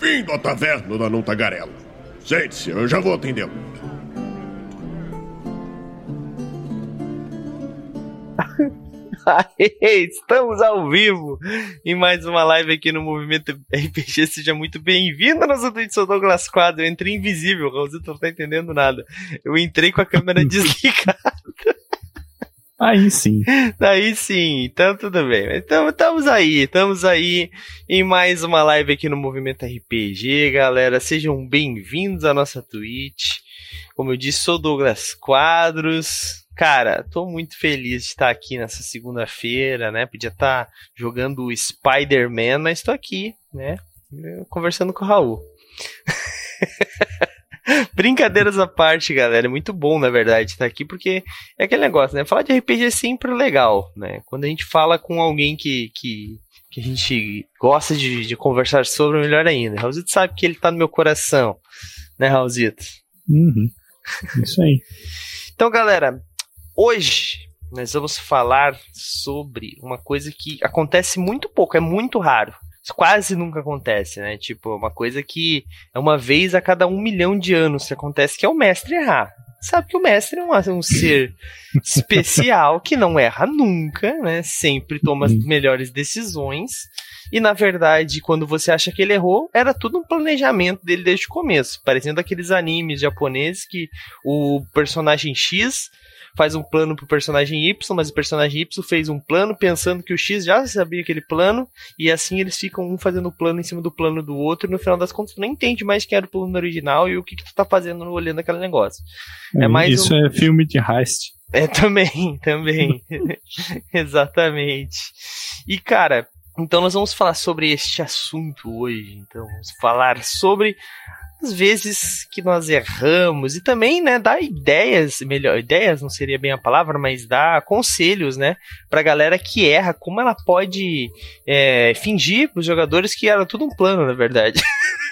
Bem-vindo à taverna da Não Tagarela. Sente-se, eu já vou atendê-lo. Estamos ao vivo em mais uma live aqui no Movimento RPG. Seja muito bem-vindo. Nós eu sou Douglas Quadro. Eu entrei invisível, o Raulzito não tá entendendo nada. Eu entrei com a câmera desligada. Aí sim. Aí sim, então tudo bem. Então estamos aí, estamos aí em mais uma live aqui no Movimento RPG, galera. Sejam bem-vindos à nossa Twitch. Como eu disse, sou Douglas Quadros. Cara, tô muito feliz de estar aqui nessa segunda-feira, né? Podia estar jogando Spider-Man, mas tô aqui, né? Conversando com o Raul. Brincadeiras à parte, galera. É muito bom, na verdade, estar aqui, porque é aquele negócio, né? Falar de RPG é sempre legal, né? Quando a gente fala com alguém que, que, que a gente gosta de, de conversar sobre, melhor ainda. Raulzito sabe que ele tá no meu coração, né, Raulzito? Uhum. Isso aí. então, galera, hoje nós vamos falar sobre uma coisa que acontece muito pouco, é muito raro quase nunca acontece, né? Tipo, uma coisa que é uma vez a cada um milhão de anos que acontece, que é o mestre errar. Sabe que o mestre é um, um ser especial que não erra nunca, né? Sempre toma as melhores decisões. E na verdade, quando você acha que ele errou, era tudo um planejamento dele desde o começo. Parecendo aqueles animes japoneses que o personagem X faz um plano pro personagem Y, mas o personagem Y fez um plano pensando que o X já sabia aquele plano, e assim eles ficam um fazendo o plano em cima do plano do outro, e no final das contas tu nem entende mais quem era o plano original e o que, que tu tá fazendo olhando aquele negócio. É, é mais isso um... é filme de heist. É, também, também. Exatamente. E, cara, então nós vamos falar sobre este assunto hoje. Então, vamos falar sobre as vezes que nós erramos e também, né, dar ideias, melhor, ideias não seria bem a palavra, mas dar conselhos, né, pra galera que erra, como ela pode é, fingir pros jogadores que era tudo um plano, na verdade.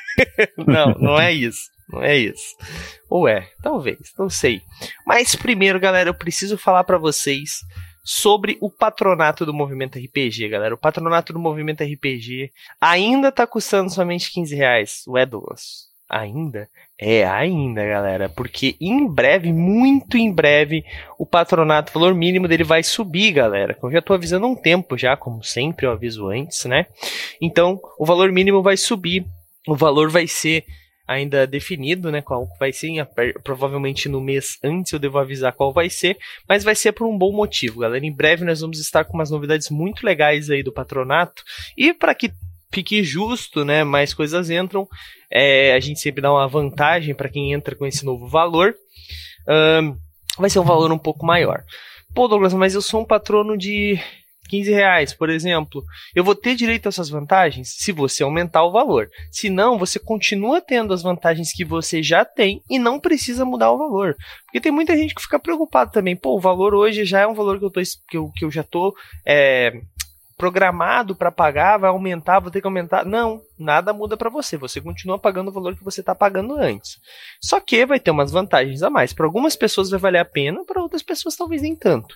não, não é isso. Não é isso. Ou é, talvez, não sei. Mas primeiro, galera, eu preciso falar para vocês sobre o patronato do Movimento RPG, galera. O patronato do Movimento RPG ainda tá custando somente 15 reais. O Douglas. Ainda? É, ainda, galera. Porque em breve, muito em breve, o patronato, o valor mínimo dele vai subir, galera. Eu já tô avisando há um tempo já, como sempre eu aviso antes, né? Então, o valor mínimo vai subir. O valor vai ser ainda definido, né? Qual vai ser, provavelmente no mês antes eu devo avisar qual vai ser, mas vai ser por um bom motivo, galera. Em breve nós vamos estar com umas novidades muito legais aí do patronato e para que fique justo, né? Mais coisas entram. É, a gente sempre dá uma vantagem para quem entra com esse novo valor. Um, vai ser um valor um pouco maior. Pô, Douglas, mas eu sou um patrono de 15 reais, por exemplo. Eu vou ter direito a essas vantagens se você aumentar o valor. Se não, você continua tendo as vantagens que você já tem e não precisa mudar o valor. Porque tem muita gente que fica preocupado também. Pô, o valor hoje já é um valor que eu, tô, que eu, que eu já tô é, programado para pagar, vai aumentar, vou ter que aumentar. Não, nada muda para você. Você continua pagando o valor que você está pagando antes. Só que vai ter umas vantagens a mais. Para algumas pessoas vai valer a pena, para outras pessoas talvez nem tanto.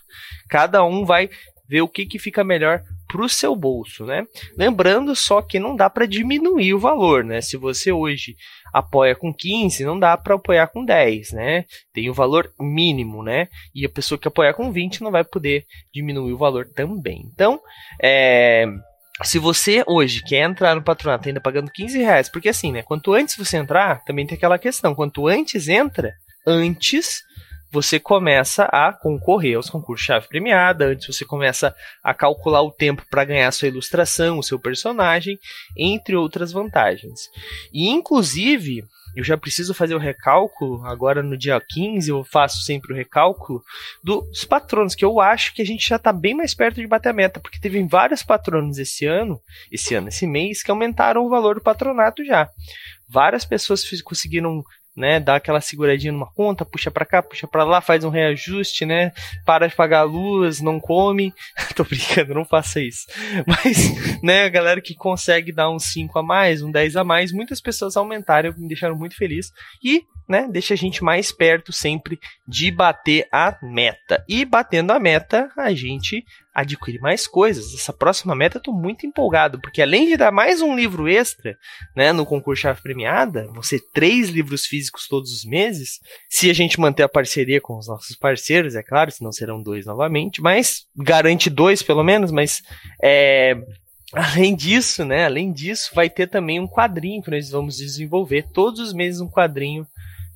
Cada um vai ver o que, que fica melhor para o seu bolso, né? Lembrando só que não dá para diminuir o valor, né? Se você hoje apoia com 15, não dá para apoiar com 10, né? Tem o valor mínimo, né? E a pessoa que apoiar com 20 não vai poder diminuir o valor também. Então, é se você hoje quer entrar no patronato ainda pagando 15 reais, porque assim, né? Quanto antes você entrar, também tem aquela questão. Quanto antes entra, antes você começa a concorrer aos concursos chave premiada, antes você começa a calcular o tempo para ganhar sua ilustração, o seu personagem, entre outras vantagens. E inclusive, eu já preciso fazer o recálculo, agora no dia 15 eu faço sempre o recálculo dos patronos, que eu acho que a gente já está bem mais perto de bater a meta, porque teve vários patronos esse ano, esse ano, esse mês, que aumentaram o valor do patronato já. Várias pessoas conseguiram né, dá aquela seguradinha numa conta, puxa para cá, puxa para lá, faz um reajuste, né, para de pagar a luz, não come. Tô brincando, não faça isso. Mas, né, a galera que consegue dar um 5 a mais, um 10 a mais, muitas pessoas aumentaram, me deixaram muito feliz. E né, deixa a gente mais perto sempre de bater a meta. E batendo a meta, a gente adquire mais coisas. Essa próxima meta eu tô muito empolgado, porque além de dar mais um livro extra, né, no concurso chave premiada, ser três livros físicos todos os meses, se a gente manter a parceria com os nossos parceiros, é claro, senão serão dois novamente, mas garante dois pelo menos, mas é, Além disso, né? Além disso, vai ter também um quadrinho que nós vamos desenvolver todos os meses um quadrinho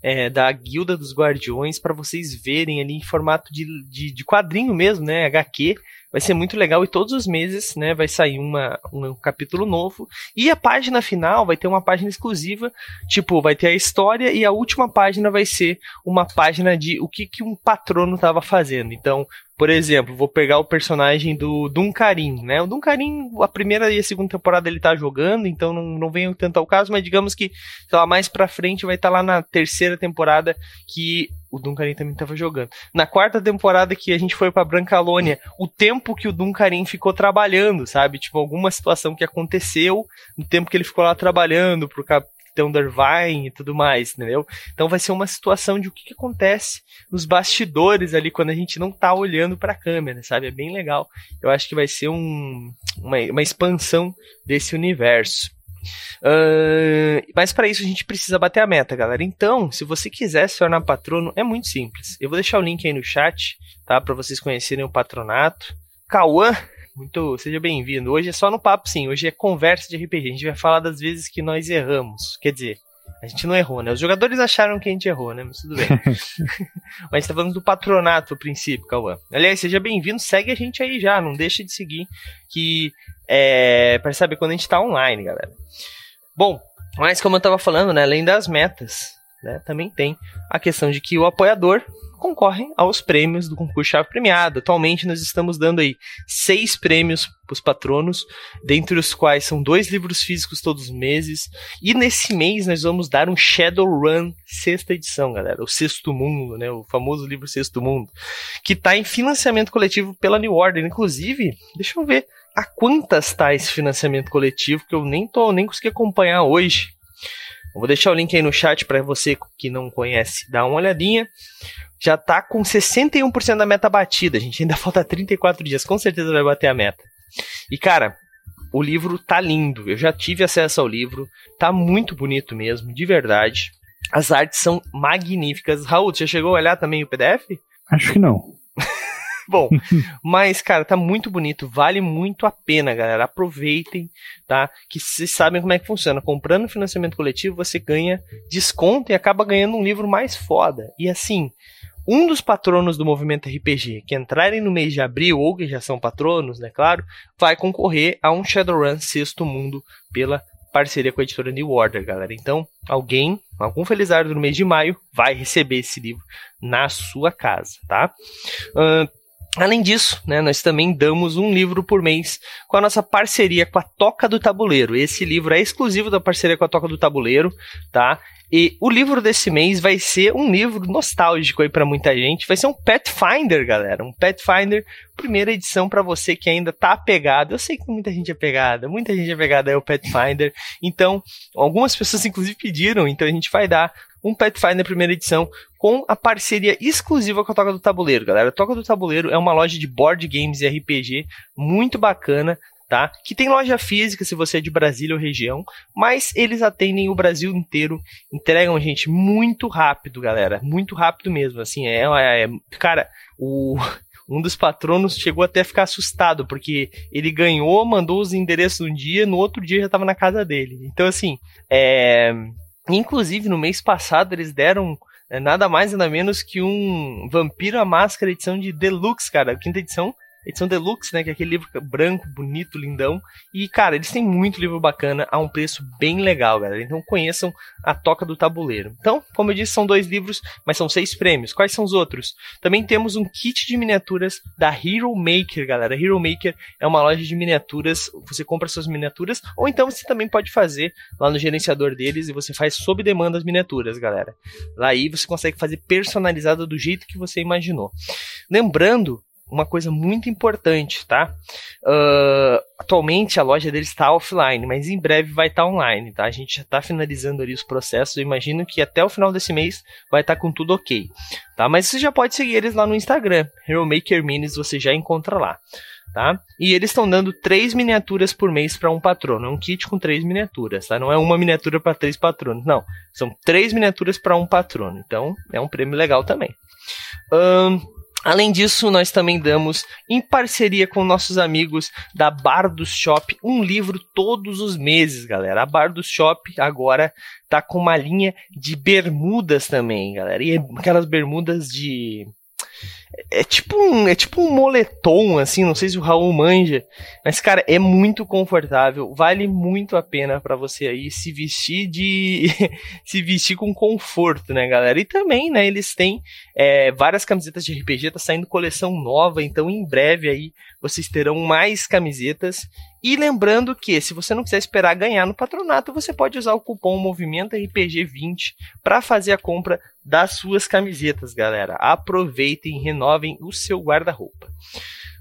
é, da Guilda dos Guardiões para vocês verem ali em formato de, de, de, quadrinho mesmo, né? HQ. Vai ser muito legal e todos os meses, né? Vai sair uma, um capítulo novo. E a página final vai ter uma página exclusiva. Tipo, vai ter a história e a última página vai ser uma página de o que, que um patrono estava fazendo. Então, por exemplo, vou pegar o personagem do Duncarim, né? O Duncarim, a primeira e a segunda temporada ele tá jogando, então não, não vem tanto ao caso, mas digamos que, sei lá, mais pra frente vai estar tá lá na terceira temporada que o Duncarim também estava jogando. Na quarta temporada que a gente foi para Brancalônia, o tempo que o Duncarim ficou trabalhando, sabe? Tipo, alguma situação que aconteceu no tempo que ele ficou lá trabalhando pro, Thundervine e tudo mais, entendeu? Então vai ser uma situação de o que, que acontece nos bastidores ali quando a gente não tá olhando para a câmera, sabe? É bem legal. Eu acho que vai ser um, uma, uma expansão desse universo. Uh, mas para isso a gente precisa bater a meta, galera. Então, se você quiser se tornar patrono, é muito simples. Eu vou deixar o link aí no chat, tá? Para vocês conhecerem o patronato. Cauã muito, seja bem-vindo. Hoje é só no papo, sim. Hoje é conversa de RPG. A gente vai falar das vezes que nós erramos. Quer dizer, a gente não errou, né? Os jogadores acharam que a gente errou, né? Mas tudo bem. Mas tá falando do patronato a princípio, Cauã. Aliás, seja bem-vindo, segue a gente aí já, não deixe de seguir, que é para saber quando a gente tá online, galera. Bom, mas como eu tava falando, né, além das metas, né, também tem a questão de que o apoiador concorrem aos prêmios do concurso Chave Premiada. Atualmente nós estamos dando aí seis prêmios para os patronos, dentre os quais são dois livros físicos todos os meses. E nesse mês nós vamos dar um Shadowrun sexta edição, galera. O Sexto Mundo, né? O famoso livro Sexto Mundo. Que está em financiamento coletivo pela New Order. Inclusive, deixa eu ver a quantas está esse financiamento coletivo, que eu nem, tô, nem consegui acompanhar hoje. Eu vou deixar o link aí no chat para você que não conhece dar uma olhadinha já tá com 61% da meta batida. Gente ainda falta 34 dias, com certeza vai bater a meta. E cara, o livro tá lindo. Eu já tive acesso ao livro, tá muito bonito mesmo, de verdade. As artes são magníficas. Raul, você chegou a olhar também o PDF? Acho que não. Bom, mas, cara, tá muito bonito, vale muito a pena, galera. Aproveitem, tá? Que vocês sabem como é que funciona. Comprando financiamento coletivo, você ganha desconto e acaba ganhando um livro mais foda. E assim, um dos patronos do movimento RPG que entrarem no mês de abril, ou que já são patronos, né, claro, vai concorrer a um Shadowrun Sexto Mundo pela parceria com a editora New Order, galera. Então, alguém, algum felizardo no mês de maio, vai receber esse livro na sua casa, tá? Uh, Além disso, né, nós também damos um livro por mês com a nossa parceria com a Toca do Tabuleiro. Esse livro é exclusivo da parceria com a Toca do Tabuleiro, tá? E o livro desse mês vai ser um livro nostálgico aí para muita gente. Vai ser um Pathfinder, galera. Um Pathfinder, primeira edição para você que ainda tá apegado. Eu sei que muita gente é pegada, muita gente é pegada ao Pathfinder. Então, algumas pessoas inclusive pediram, então a gente vai dar um Pathfinder primeira edição com a parceria exclusiva com a Toca do Tabuleiro, galera. A Toca do Tabuleiro é uma loja de board games e RPG muito bacana tá? Que tem loja física se você é de Brasília ou região, mas eles atendem o Brasil inteiro, entregam gente muito rápido, galera, muito rápido mesmo, assim, é, é, cara, o um dos patronos chegou até a ficar assustado, porque ele ganhou, mandou os endereços um dia, no outro dia já estava na casa dele. Então, assim, é... inclusive no mês passado eles deram é, nada mais nada menos que um Vampiro a Máscara edição de Deluxe, cara, quinta edição, edição deluxe, né? Que é aquele livro branco, bonito, lindão. E, cara, eles têm muito livro bacana a um preço bem legal, galera. Então conheçam a Toca do Tabuleiro. Então, como eu disse, são dois livros, mas são seis prêmios. Quais são os outros? Também temos um kit de miniaturas da Hero Maker, galera. Hero Maker é uma loja de miniaturas. Você compra suas miniaturas, ou então você também pode fazer lá no gerenciador deles e você faz sob demanda as miniaturas, galera. Lá aí você consegue fazer personalizada do jeito que você imaginou. Lembrando uma coisa muito importante, tá? Uh, atualmente a loja deles está offline, mas em breve vai estar tá online, tá? A gente já está finalizando ali os processos. Eu imagino que até o final desse mês vai estar tá com tudo ok, tá? Mas você já pode seguir eles lá no Instagram, Hero Maker Minis, você já encontra lá. Tá? E eles estão dando três miniaturas por mês para um patrono. É um kit com três miniaturas, tá? Não é uma miniatura para três patronos, não. São três miniaturas para um patrono. Então é um prêmio legal também. Um, Além disso, nós também damos, em parceria com nossos amigos da Bar do Shop, um livro todos os meses, galera. A Bar do Shop agora tá com uma linha de bermudas também, galera. E aquelas bermudas de é tipo um, é tipo um moletom, assim, não sei se o Raul manja, mas, cara, é muito confortável, vale muito a pena para você aí se vestir de. se vestir com conforto, né, galera? E também, né, eles têm é, várias camisetas de RPG, tá saindo coleção nova, então em breve aí vocês terão mais camisetas. E lembrando que, se você não quiser esperar ganhar no patronato, você pode usar o cupom Movimento RPG20 para fazer a compra das suas camisetas, galera. Aproveitem, renovem o seu guarda-roupa.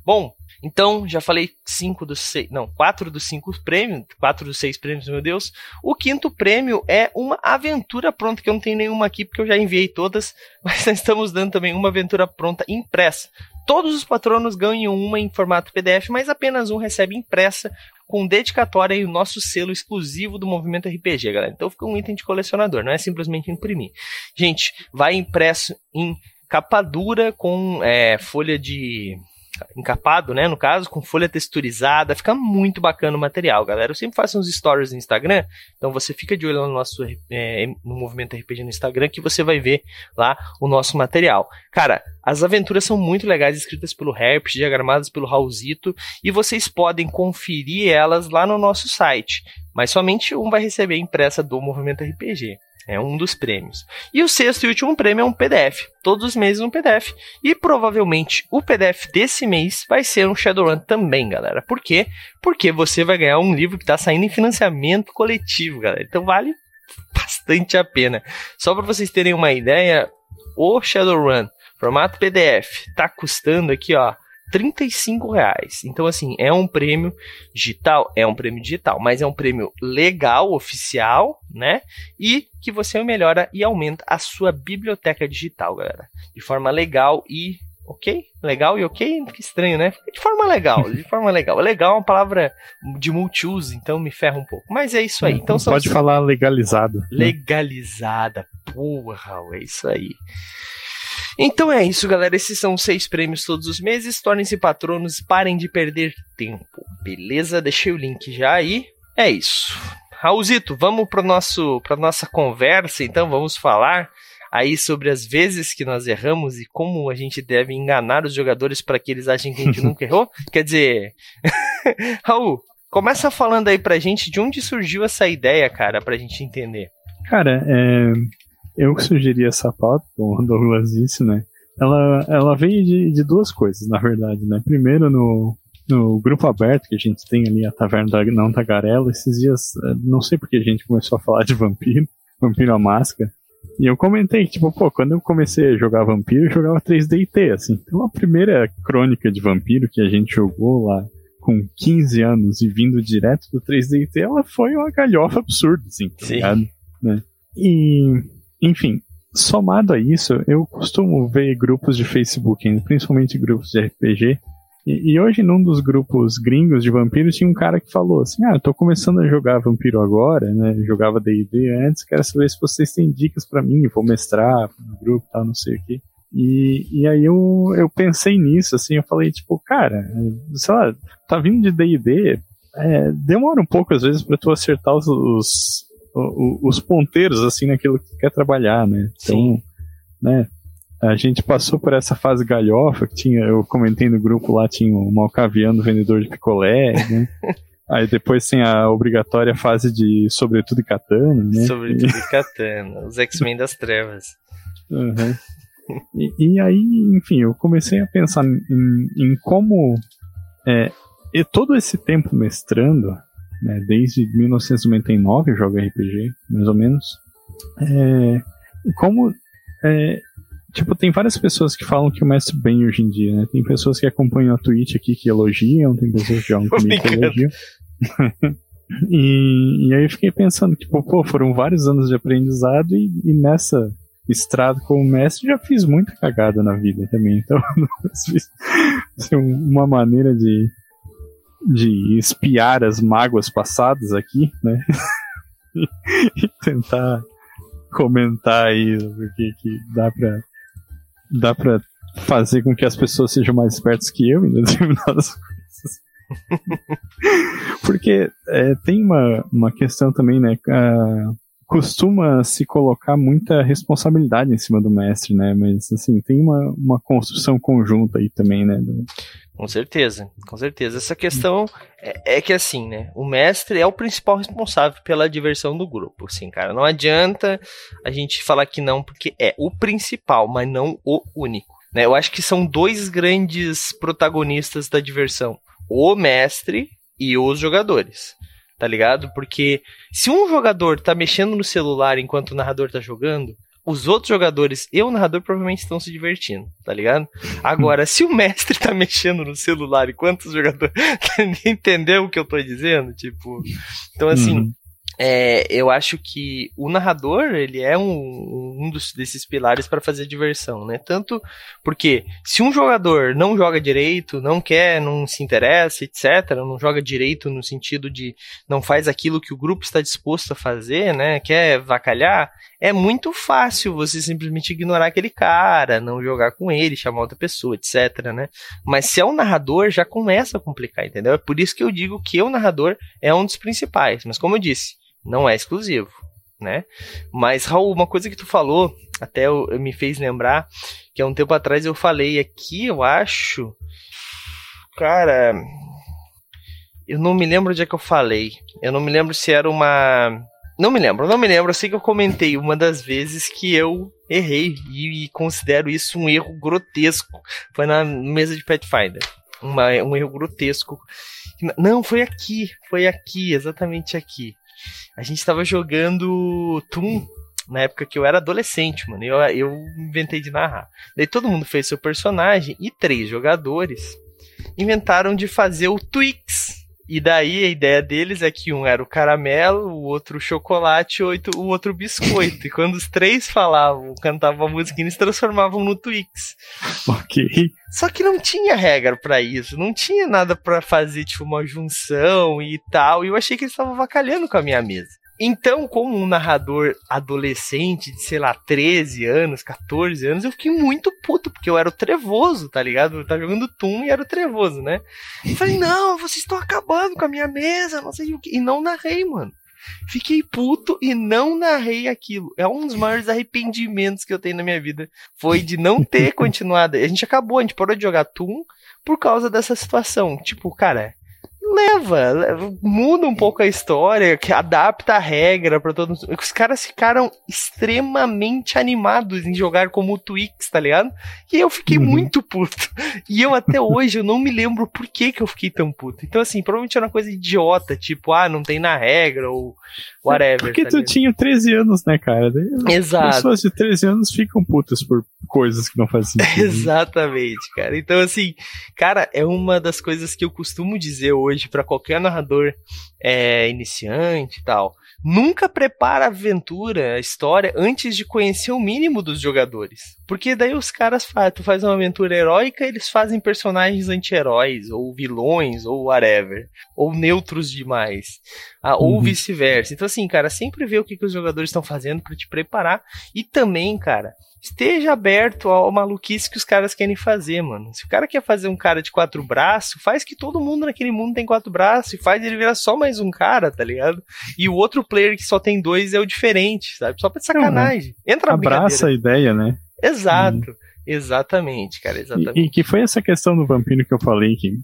Bom, então, já falei cinco dos seis, não, quatro dos cinco prêmios, quatro dos seis prêmios, meu Deus. O quinto prêmio é uma aventura pronta, que eu não tenho nenhuma aqui porque eu já enviei todas, mas nós estamos dando também uma aventura pronta impressa. Todos os patronos ganham uma em formato PDF, mas apenas um recebe impressa com dedicatória e o nosso selo exclusivo do Movimento RPG, galera. Então fica um item de colecionador, não é simplesmente imprimir. Gente, vai impresso em capa dura com é, folha de encapado, né, no caso, com folha texturizada, fica muito bacana o material, galera. Eu sempre faço uns stories no Instagram, então você fica de olho no nosso é, no movimento RPG no Instagram que você vai ver lá o nosso material. Cara, as aventuras são muito legais, escritas pelo Herpes, diagramadas pelo Raulzito, e vocês podem conferir elas lá no nosso site, mas somente um vai receber impressa do Movimento RPG. É um dos prêmios. E o sexto e último prêmio é um PDF. Todos os meses um PDF. E provavelmente o PDF desse mês vai ser um Shadowrun também, galera. Por quê? Porque você vai ganhar um livro que está saindo em financiamento coletivo, galera. Então vale bastante a pena. Só para vocês terem uma ideia, o Shadowrun, formato PDF, está custando aqui, ó, 35 reais. Então, assim, é um prêmio digital? É um prêmio digital, mas é um prêmio legal, oficial, né? E que você melhora e aumenta a sua biblioteca digital, galera. De forma legal e ok? Legal e ok? Que estranho, né? De forma legal, de forma legal. Legal é uma palavra de multiuso, então me ferra um pouco. Mas é isso aí. Então, pode falar legalizado. Né? Legalizada. Porra, é isso aí. Então é isso, galera. Esses são seis prêmios todos os meses. Tornem-se patronos, parem de perder tempo. Beleza? Deixei o link já aí. É isso. Raulzito, vamos para nosso para nossa conversa, então vamos falar aí sobre as vezes que nós erramos e como a gente deve enganar os jogadores para que eles achem que a gente nunca errou. Quer dizer, Raul, começa falando aí pra gente de onde surgiu essa ideia, cara, pra gente entender. Cara, é, eu sugeri essa pauta, como o Douglas disse, né? Ela, ela veio de, de duas coisas, na verdade, né? Primeiro, no, no grupo aberto que a gente tem ali, a Taverna da Não Tagarela, esses dias, eh, não sei porque a gente começou a falar de vampiro, Vampiro à Máscara, e eu comentei que, tipo, pô, quando eu comecei a jogar vampiro, eu jogava 3DT, assim. Então a primeira crônica de vampiro que a gente jogou lá com 15 anos e vindo direto do 3DT, ela foi uma galhofa absurda, assim, tá ligado? Né? E enfim, somado a isso, eu costumo ver grupos de Facebook, principalmente grupos de RPG. E, e, hoje, num dos grupos gringos de vampiros, tinha um cara que falou assim: Ah, tô começando a jogar vampiro agora, né? Jogava DD antes, quero saber se vocês têm dicas para mim, vou mestrar no grupo tal, não sei o quê. E, e aí eu, eu pensei nisso, assim, eu falei, tipo, cara, sei lá, tá vindo de D&D, é, demora um pouco às vezes para tu acertar os, os, os ponteiros assim naquilo que quer trabalhar, né? Então, Sim. né? A gente passou por essa fase galhofa que tinha, eu comentei no grupo lá, tinha o Malcaviano vendedor de picolé, né? Aí depois tem a obrigatória fase de Sobretudo e Katana, né? Sobretudo e Katana, os X-Men das Trevas. Uhum. E, e, aí, enfim, eu comecei a pensar em, em como é, e todo esse tempo mestrando, né, desde 1999 eu jogo RPG, mais ou menos. É, como é, Tipo, tem várias pessoas que falam que o mestre bem hoje em dia, né? Tem pessoas que acompanham a Twitch aqui que elogiam, tem pessoas que jogam comigo que elogiam. e, e aí eu fiquei pensando, tipo, pô, foram vários anos de aprendizado e, e nessa estrada como mestre já fiz muita cagada na vida também. Então, assim, uma maneira de, de espiar as mágoas passadas aqui, né? e tentar comentar aí porque que dá pra dá pra fazer com que as pessoas sejam mais espertas que eu em determinadas coisas. porque é, tem uma, uma questão também, né? Uh, costuma se colocar muita responsabilidade em cima do mestre, né? Mas assim, tem uma, uma construção conjunta aí também, né? Com certeza, com certeza. Essa questão é, é, que assim, né? O mestre é o principal responsável pela diversão do grupo. Assim, cara, não adianta a gente falar que não, porque é o principal, mas não o único. Né? Eu acho que são dois grandes protagonistas da diversão: o mestre e os jogadores tá ligado? Porque se um jogador tá mexendo no celular enquanto o narrador tá jogando, os outros jogadores e o narrador provavelmente estão se divertindo, tá ligado? Agora, se o mestre tá mexendo no celular enquanto os jogadores. Entendeu o que eu tô dizendo? Tipo. Então, assim. Uhum. É, eu acho que o narrador ele é um, um dos, desses pilares para fazer diversão, né? Tanto porque se um jogador não joga direito, não quer, não se interessa, etc., não joga direito no sentido de não faz aquilo que o grupo está disposto a fazer, né? Quer vacalhar, é muito fácil você simplesmente ignorar aquele cara, não jogar com ele, chamar outra pessoa, etc, né? Mas se é um narrador, já começa a complicar, entendeu? É por isso que eu digo que o narrador é um dos principais. Mas como eu disse, não é exclusivo, né? Mas, Raul, uma coisa que tu falou, até eu, me fez lembrar, que há um tempo atrás eu falei aqui, eu acho. Cara. Eu não me lembro onde é que eu falei. Eu não me lembro se era uma. Não me lembro, não me lembro. Eu sei que eu comentei uma das vezes que eu errei e, considero isso um erro grotesco. Foi na mesa de Pathfinder. Uma, um erro grotesco. Não, foi aqui. Foi aqui, exatamente aqui. A gente tava jogando Toon na época que eu era adolescente, mano. Eu, eu inventei de narrar. Daí todo mundo fez seu personagem e três jogadores inventaram de fazer o Twix e daí a ideia deles é que um era o caramelo, o outro o chocolate e o outro o biscoito. E quando os três falavam, cantavam a música, eles transformavam no Twix. Ok. Só que não tinha regra para isso, não tinha nada para fazer tipo uma junção e tal. E eu achei que eles estavam vacalhando com a minha mesa. Então, como um narrador adolescente de, sei lá, 13 anos, 14 anos, eu fiquei muito puto, porque eu era o trevoso, tá ligado? Eu tava jogando Tum e era o trevoso, né? E falei, não, vocês estão acabando com a minha mesa, não sei o que. E não narrei, mano. Fiquei puto e não narrei aquilo. É um dos maiores arrependimentos que eu tenho na minha vida. Foi de não ter continuado. A gente acabou, a gente parou de jogar Tum por causa dessa situação. Tipo, cara, leva, muda um pouco a história, que adapta a regra para todos. Os caras ficaram extremamente animados em jogar como o Twix, tá ligado? E eu fiquei uhum. muito puto. E eu até hoje eu não me lembro por que, que eu fiquei tão puto. Então assim, provavelmente era uma coisa idiota, tipo, ah, não tem na regra ou whatever. Porque tá tu tinha 13 anos, né, cara? Exato. Pessoas de 13 anos ficam putas por coisas que não fazem sentido. Exatamente, cara. Então assim, cara, é uma das coisas que eu costumo dizer hoje para qualquer narrador é, iniciante e tal. Nunca prepara a aventura, a história, antes de conhecer o mínimo dos jogadores. Porque daí os caras fazem, tu faz uma aventura heróica, eles fazem personagens anti-heróis, ou vilões, ou whatever. Ou neutros demais. Ah, ou uhum. vice-versa. Então, assim, cara, sempre vê o que, que os jogadores estão fazendo para te preparar. E também, cara, esteja aberto ao maluquice que os caras querem fazer, mano. Se o cara quer fazer um cara de quatro braços, faz que todo mundo naquele mundo tem quatro braços e faz ele virar só mais um cara, tá ligado? E o outro player que só tem dois é o diferente, sabe? Só pra sacanagem. Entra Abraça a ideia, né? Exato. Hum. Exatamente, cara, exatamente. E, e, que foi essa questão do vampiro que eu falei que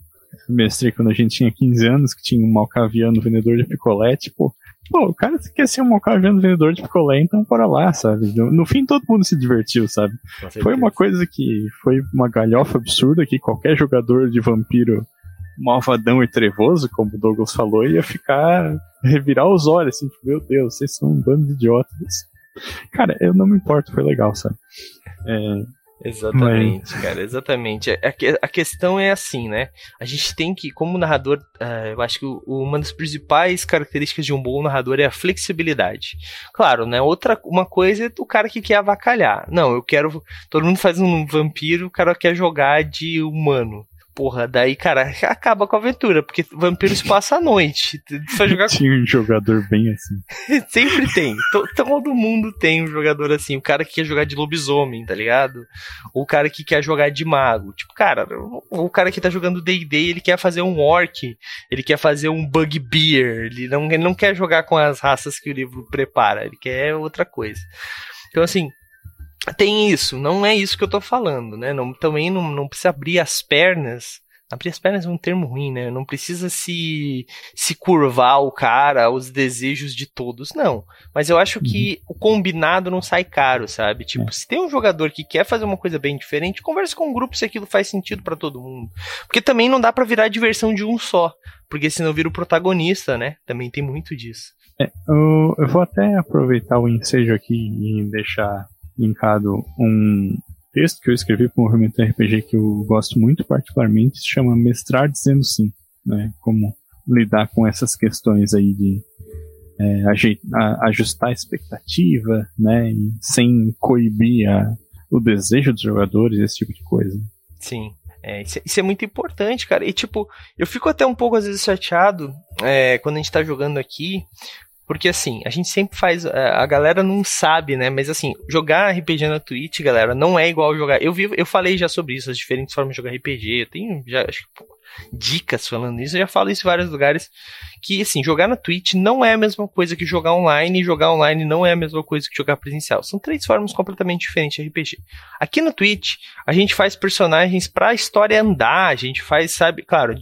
mestre quando a gente tinha 15 anos, que tinha um malcaviano vendedor de picolé, tipo, pô, o cara quer ser um malcaviano vendedor de picolé, então bora lá, sabe? No, no fim todo mundo se divertiu, sabe? Foi uma coisa que foi uma galhofa absurda que qualquer jogador de vampiro malvadão e trevoso, como o Douglas falou, ia ficar revirar os olhos, assim, tipo, meu Deus, vocês são um bando de idiotas. Cara, eu não me importo, foi legal, sabe? É, Exatamente, Mas... cara, exatamente. A, a, questão é assim, né? A gente tem que, como narrador, uh, eu acho que uma das principais características de um bom narrador é a flexibilidade. Claro, né? Outra uma coisa é o cara que quer avacalhar. Não, eu quero. Todo mundo faz um vampiro, o cara quer jogar de humano. Porra, daí, cara, acaba com a aventura, porque vampiros passa a noite. Só jogar Tinha um jogador bem assim. Sempre tem. Todo mundo tem um jogador assim. O cara que quer jogar de lobisomem, tá ligado? Ou o cara que quer jogar de mago. Tipo, cara, o cara que tá jogando D&D, ele quer fazer um orc, ele quer fazer um bugbear, ele não, ele não quer jogar com as raças que o livro prepara, ele quer outra coisa. Então, assim, tem isso, não é isso que eu tô falando, né? Não, também não, não precisa abrir as pernas. Abrir as pernas é um termo ruim, né? Não precisa se, se curvar o cara aos desejos de todos, não. Mas eu acho que uhum. o combinado não sai caro, sabe? Tipo, é. se tem um jogador que quer fazer uma coisa bem diferente, converse com o um grupo se aquilo faz sentido para todo mundo. Porque também não dá para virar a diversão de um só. Porque senão vira o protagonista, né? Também tem muito disso. É, eu, eu vou até aproveitar o ensejo aqui e deixar linkado um texto que eu escrevi para o movimento RPG que eu gosto muito particularmente, se chama Mestrar Dizendo Sim, né? Como lidar com essas questões aí de é, ajustar a expectativa, né? E sem coibir a, o desejo dos jogadores, esse tipo de coisa. Sim. É, isso, é, isso, é muito importante, cara. E tipo, eu fico até um pouco às vezes chateado é, quando a gente tá jogando aqui, porque assim, a gente sempre faz. É, a galera não sabe, né? Mas assim, jogar RPG na Twitch, galera, não é igual jogar. Eu, vi, eu falei já sobre isso, as diferentes formas de jogar RPG. Eu tenho já acho, dicas falando isso. Eu já falo isso em vários lugares. Que assim, jogar na Twitch não é a mesma coisa que jogar online. E jogar online não é a mesma coisa que jogar presencial. São três formas completamente diferentes de RPG. Aqui no Twitch, a gente faz personagens pra história andar. A gente faz, sabe, claro.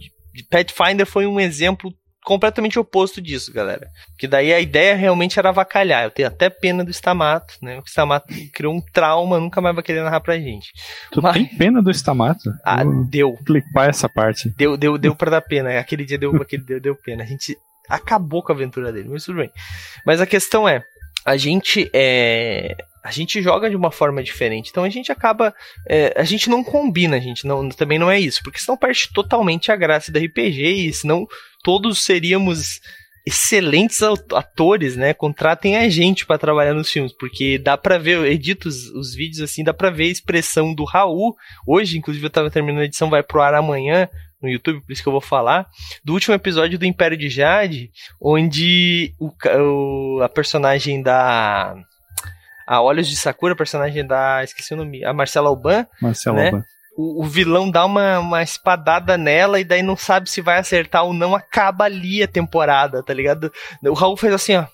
Pathfinder foi um exemplo completamente oposto disso, galera. Que daí a ideia realmente era avacalhar. Eu tenho até pena do Stamato, né? O Stamato criou um trauma, nunca mais vai querer narrar pra gente. Tu Mas... tem pena do Stamato? Ah, Eu deu. Clipar essa parte. Deu, deu, deu pra dar pena. Aquele dia deu, aquele deu, deu pena. A gente acabou com a aventura dele, mas tudo bem. Mas a questão é, a gente é a gente joga de uma forma diferente. Então a gente acaba. É, a gente não combina, a gente não, também não é isso. Porque senão parte totalmente a graça da RPG e senão todos seríamos excelentes atores, né? Contratem a gente para trabalhar nos filmes, porque dá para ver, eu edito os, os, vídeos assim, dá para ver a expressão do Raul. Hoje, inclusive, eu tava terminando a edição, vai pro ar amanhã no YouTube, por isso que eu vou falar, do último episódio do Império de Jade, onde o, o a personagem da a Olhos de Sakura, personagem da. Esqueci o nome. A Marcela Alban. Marcela né? Alban. O, o, vilão dá uma, uma espadada nela e daí não sabe se vai acertar ou não. Acaba ali a temporada, tá ligado? O Raul fez assim, ó.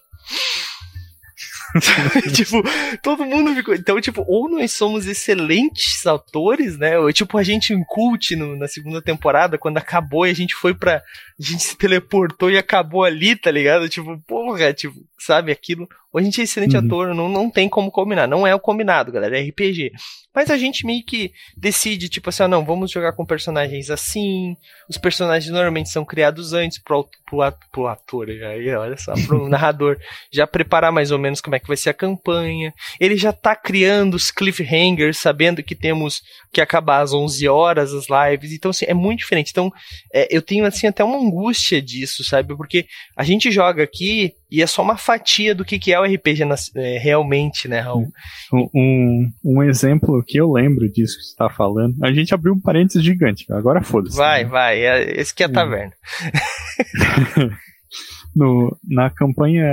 tipo, todo mundo ficou. Então, tipo, ou nós somos excelentes autores, né? Ou tipo, a gente em cult no, na segunda temporada, quando acabou e a gente foi pra. A gente se teleportou e acabou ali, tá ligado? Tipo, porra, tipo, sabe aquilo? Ou a gente é excelente uhum. ator, não, não tem como combinar. Não é o combinado, galera, é RPG. Mas a gente meio que decide, tipo assim, ah, não, vamos jogar com personagens assim. Os personagens normalmente são criados antes pro, pro, pro ator, aí, olha só, pro narrador já preparar mais ou menos como é que vai ser a campanha. Ele já tá criando os cliffhangers, sabendo que temos que acabar às 11 horas as lives. Então, assim, é muito diferente. Então, é, eu tenho, assim, até uma angústia disso, sabe? Porque a gente joga aqui e é só uma fatia do que, que é o RPG na, é, realmente, né, Raul? Um, um exemplo que eu lembro disso que você está falando. A gente abriu um parênteses gigante, agora foda-se. Vai, né? vai, é, esse que é a taverna. no, na campanha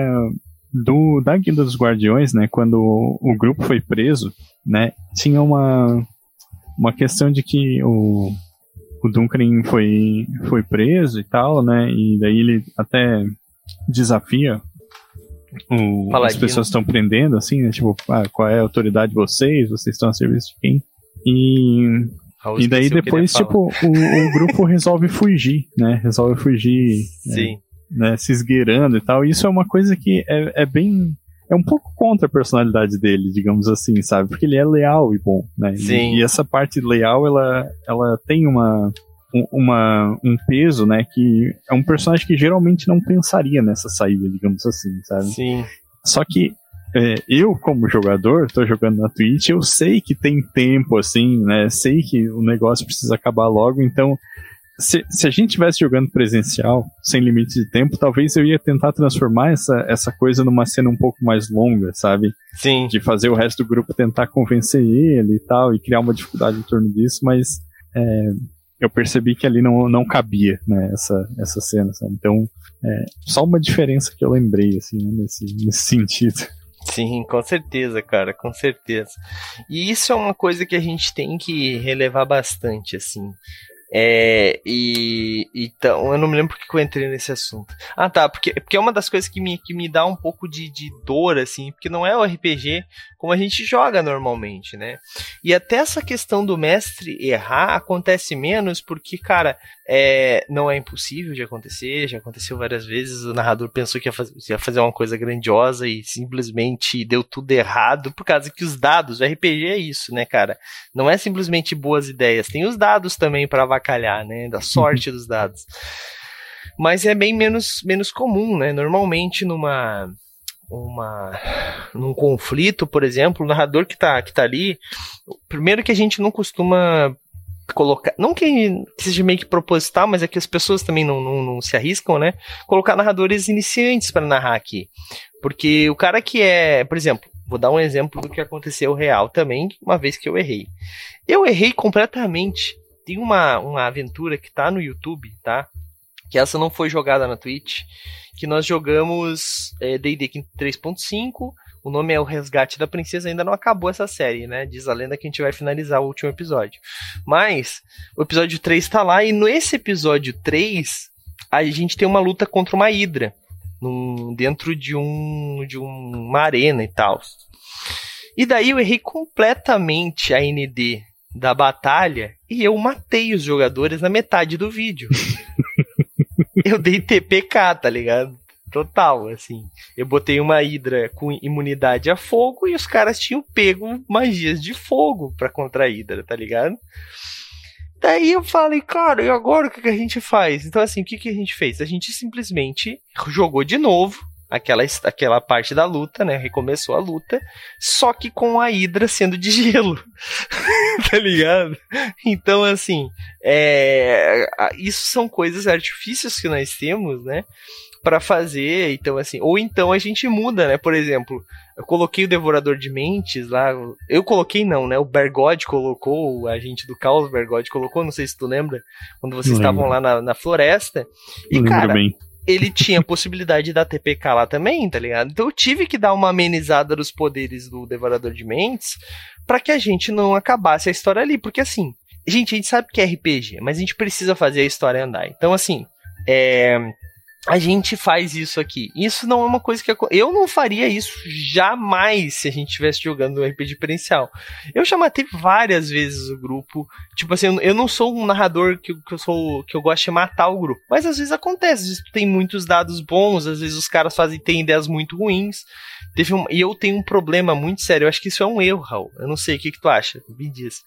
do, da Guilda dos Guardiões, né, quando o, o grupo foi preso, né, tinha uma, uma questão de que o, o Duncan foi, foi preso e tal, né, e daí ele até desafia o, as pessoas estão prendendo, assim, né? Tipo, ah, qual é a autoridade de vocês? Vocês estão a serviço de quem? E, e daí depois, tipo, o, o, grupo resolve fugir, né? Resolve fugir. É, Sim. É, né, se esgueirando e tal. E isso é uma coisa que é, é bem. É um pouco contra a personalidade dele, digamos assim, sabe? Porque ele é leal e bom, né? Sim. E, e essa parte leal, ela, ela tem uma uma, um peso, né? Que é um personagem que geralmente não pensaria nessa saída, digamos assim, sabe? Sim. Só que é, eu, como jogador, tô jogando na Twitch, eu sei que tem tempo, assim, né? Sei que o negócio precisa acabar logo, então. Se, se a gente estivesse jogando presencial, sem limite de tempo, talvez eu ia tentar transformar essa, essa coisa numa cena um pouco mais longa, sabe? Sim. De fazer o resto do grupo tentar convencer ele e tal, e criar uma dificuldade em torno disso, mas é, eu percebi que ali não, não cabia, né, essa, essa cena, sabe? Então, é, só uma diferença que eu lembrei, assim, né, nesse, nesse sentido. Sim, com certeza, cara, com certeza. E isso é uma coisa que a gente tem que relevar bastante, assim. É, e então, eu não me lembro porque eu entrei nesse assunto. Ah, tá, porque, porque é uma das coisas que me, que me dá um pouco de, de dor, assim, porque não é o RPG como a gente joga normalmente, né? E até essa questão do mestre errar acontece menos porque, cara, é, não é impossível de acontecer, já aconteceu várias vezes. O narrador pensou que ia, faz, ia fazer uma coisa grandiosa e simplesmente deu tudo errado por causa que os dados, o RPG é isso, né, cara? Não é simplesmente boas ideias, tem os dados também para avacalhar, né? Da sorte dos dados. Mas é bem menos, menos comum, né? Normalmente numa uma num conflito, por exemplo, o narrador que tá, que tá ali, primeiro que a gente não costuma colocar, não que seja meio que proposital, mas é que as pessoas também não, não, não se arriscam, né? Colocar narradores iniciantes para narrar aqui. Porque o cara que é, por exemplo, vou dar um exemplo do que aconteceu real também, uma vez que eu errei. Eu errei completamente. Tem uma, uma aventura que tá no YouTube, tá? Que essa não foi jogada na Twitch. Que nós jogamos é, D&D 3.5 o nome é O Resgate da Princesa, ainda não acabou essa série, né? Diz a lenda que a gente vai finalizar o último episódio. Mas o episódio 3 tá lá, e nesse episódio 3 a gente tem uma luta contra uma hidra. Num, dentro de um de uma arena e tal. E daí eu errei completamente a ND da batalha e eu matei os jogadores na metade do vídeo. eu dei TPK, tá ligado? Total, assim. Eu botei uma hidra com imunidade a fogo e os caras tinham pego magias de fogo pra contra a hidra, tá ligado? Daí eu falei, cara, e agora o que, que a gente faz? Então, assim, o que, que a gente fez? A gente simplesmente jogou de novo aquela, aquela parte da luta, né? Recomeçou a luta, só que com a Hydra sendo de gelo. tá ligado? Então, assim, é, isso são coisas, artifícios que nós temos, né? para fazer, então assim, ou então a gente muda, né? Por exemplo, eu coloquei o Devorador de Mentes lá, eu coloquei não, né? O Bergode colocou, a gente do Caos Bergode colocou, não sei se tu lembra, quando vocês estavam lá na, na floresta. E não cara, bem. Ele tinha a possibilidade de dar TPK lá também, tá ligado? Então eu tive que dar uma amenizada dos poderes do Devorador de Mentes para que a gente não acabasse a história ali, porque assim, gente, a gente sabe que é RPG, mas a gente precisa fazer a história andar. Então assim, é a gente faz isso aqui. Isso não é uma coisa que eu não faria isso jamais se a gente estivesse jogando um RPG diferencial. Eu já matei várias vezes o grupo. Tipo assim, eu não sou um narrador que, que eu sou que eu gosto de matar o grupo, mas às vezes acontece. Às vezes tem muitos dados bons, às vezes os caras fazem têm ideias muito ruins. Teve um, e eu tenho um problema muito sério. Eu acho que isso é um erro, Raul. Eu não sei o que, que tu acha. Me diz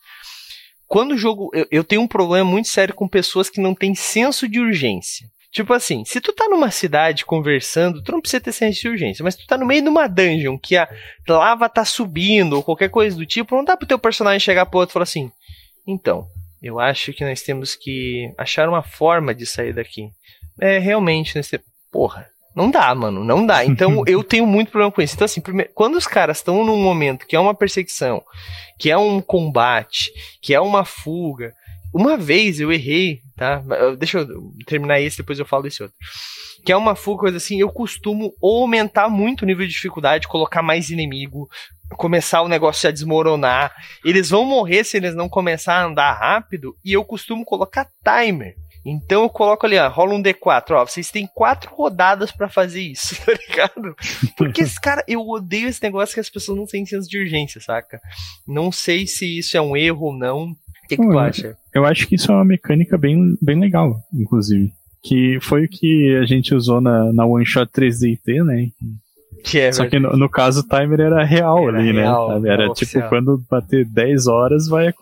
quando o jogo. Eu, eu, tenho um problema muito sério com pessoas que não têm senso de urgência. Tipo assim, se tu tá numa cidade conversando, tu não precisa ter senso de urgência, mas tu tá no meio de uma dungeon que a lava tá subindo ou qualquer coisa do tipo, não dá pro teu personagem chegar pro outro e falar assim: então, eu acho que nós temos que achar uma forma de sair daqui. É, realmente, nós temos... porra, não dá, mano, não dá. Então eu tenho muito problema com isso. Então, assim, primeiro, quando os caras estão num momento que é uma perseguição, que é um combate, que é uma fuga, uma vez eu errei, tá? Deixa eu terminar esse, depois eu falo desse outro. Que é uma fuga, coisa assim, eu costumo aumentar muito o nível de dificuldade, colocar mais inimigo, começar o negócio a desmoronar. Eles vão morrer se eles não começar a andar rápido, e eu costumo colocar timer. Então eu coloco ali, ó, rola um D4, ó, vocês têm quatro rodadas para fazer isso, tá ligado? Porque esse cara, eu odeio esse negócio que as pessoas não têm senso de urgência, saca? Não sei se isso é um erro ou não, o que, que tu acha? Eu acho que isso é uma mecânica bem, bem legal, inclusive. Que foi o que a gente usou na, na One Shot 3DT, né? Que é Só que no, no, caso o timer era real era ali, real, né? Era tipo, oficial. quando bater 10 horas vai,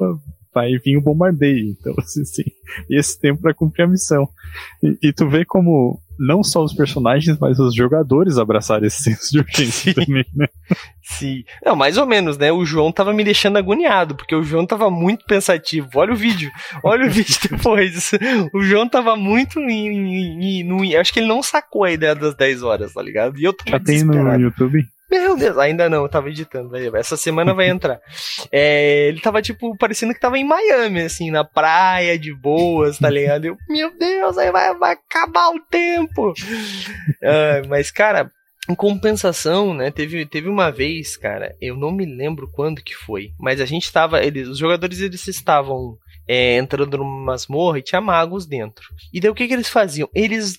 vai vir o bombardeio. Então, assim, esse tempo para cumprir a missão. E, e, tu vê como não só os personagens, mas os jogadores abraçarem esse senso de urgência Sim. também, né? Sim. Não, mais ou menos, né? O João tava me deixando agoniado, porque o João tava muito pensativo. Olha o vídeo. Olha o vídeo depois. O João tava muito em, em, em, no, acho que ele não sacou a ideia das 10 horas, tá ligado? E eu tava Já tem no YouTube? Meu Deus, ainda não, eu tava editando, essa semana vai entrar. É, ele tava, tipo, parecendo que tava em Miami, assim, na praia, de boas, tá ligado? Eu, meu Deus, aí vai, vai acabar o tempo. Uh, mas, cara, em compensação, né, teve, teve uma vez, cara, eu não me lembro quando que foi, mas a gente tava, eles, os jogadores eles estavam é, entrando numa masmorra e tinha magos dentro. E daí o que que eles faziam? Eles,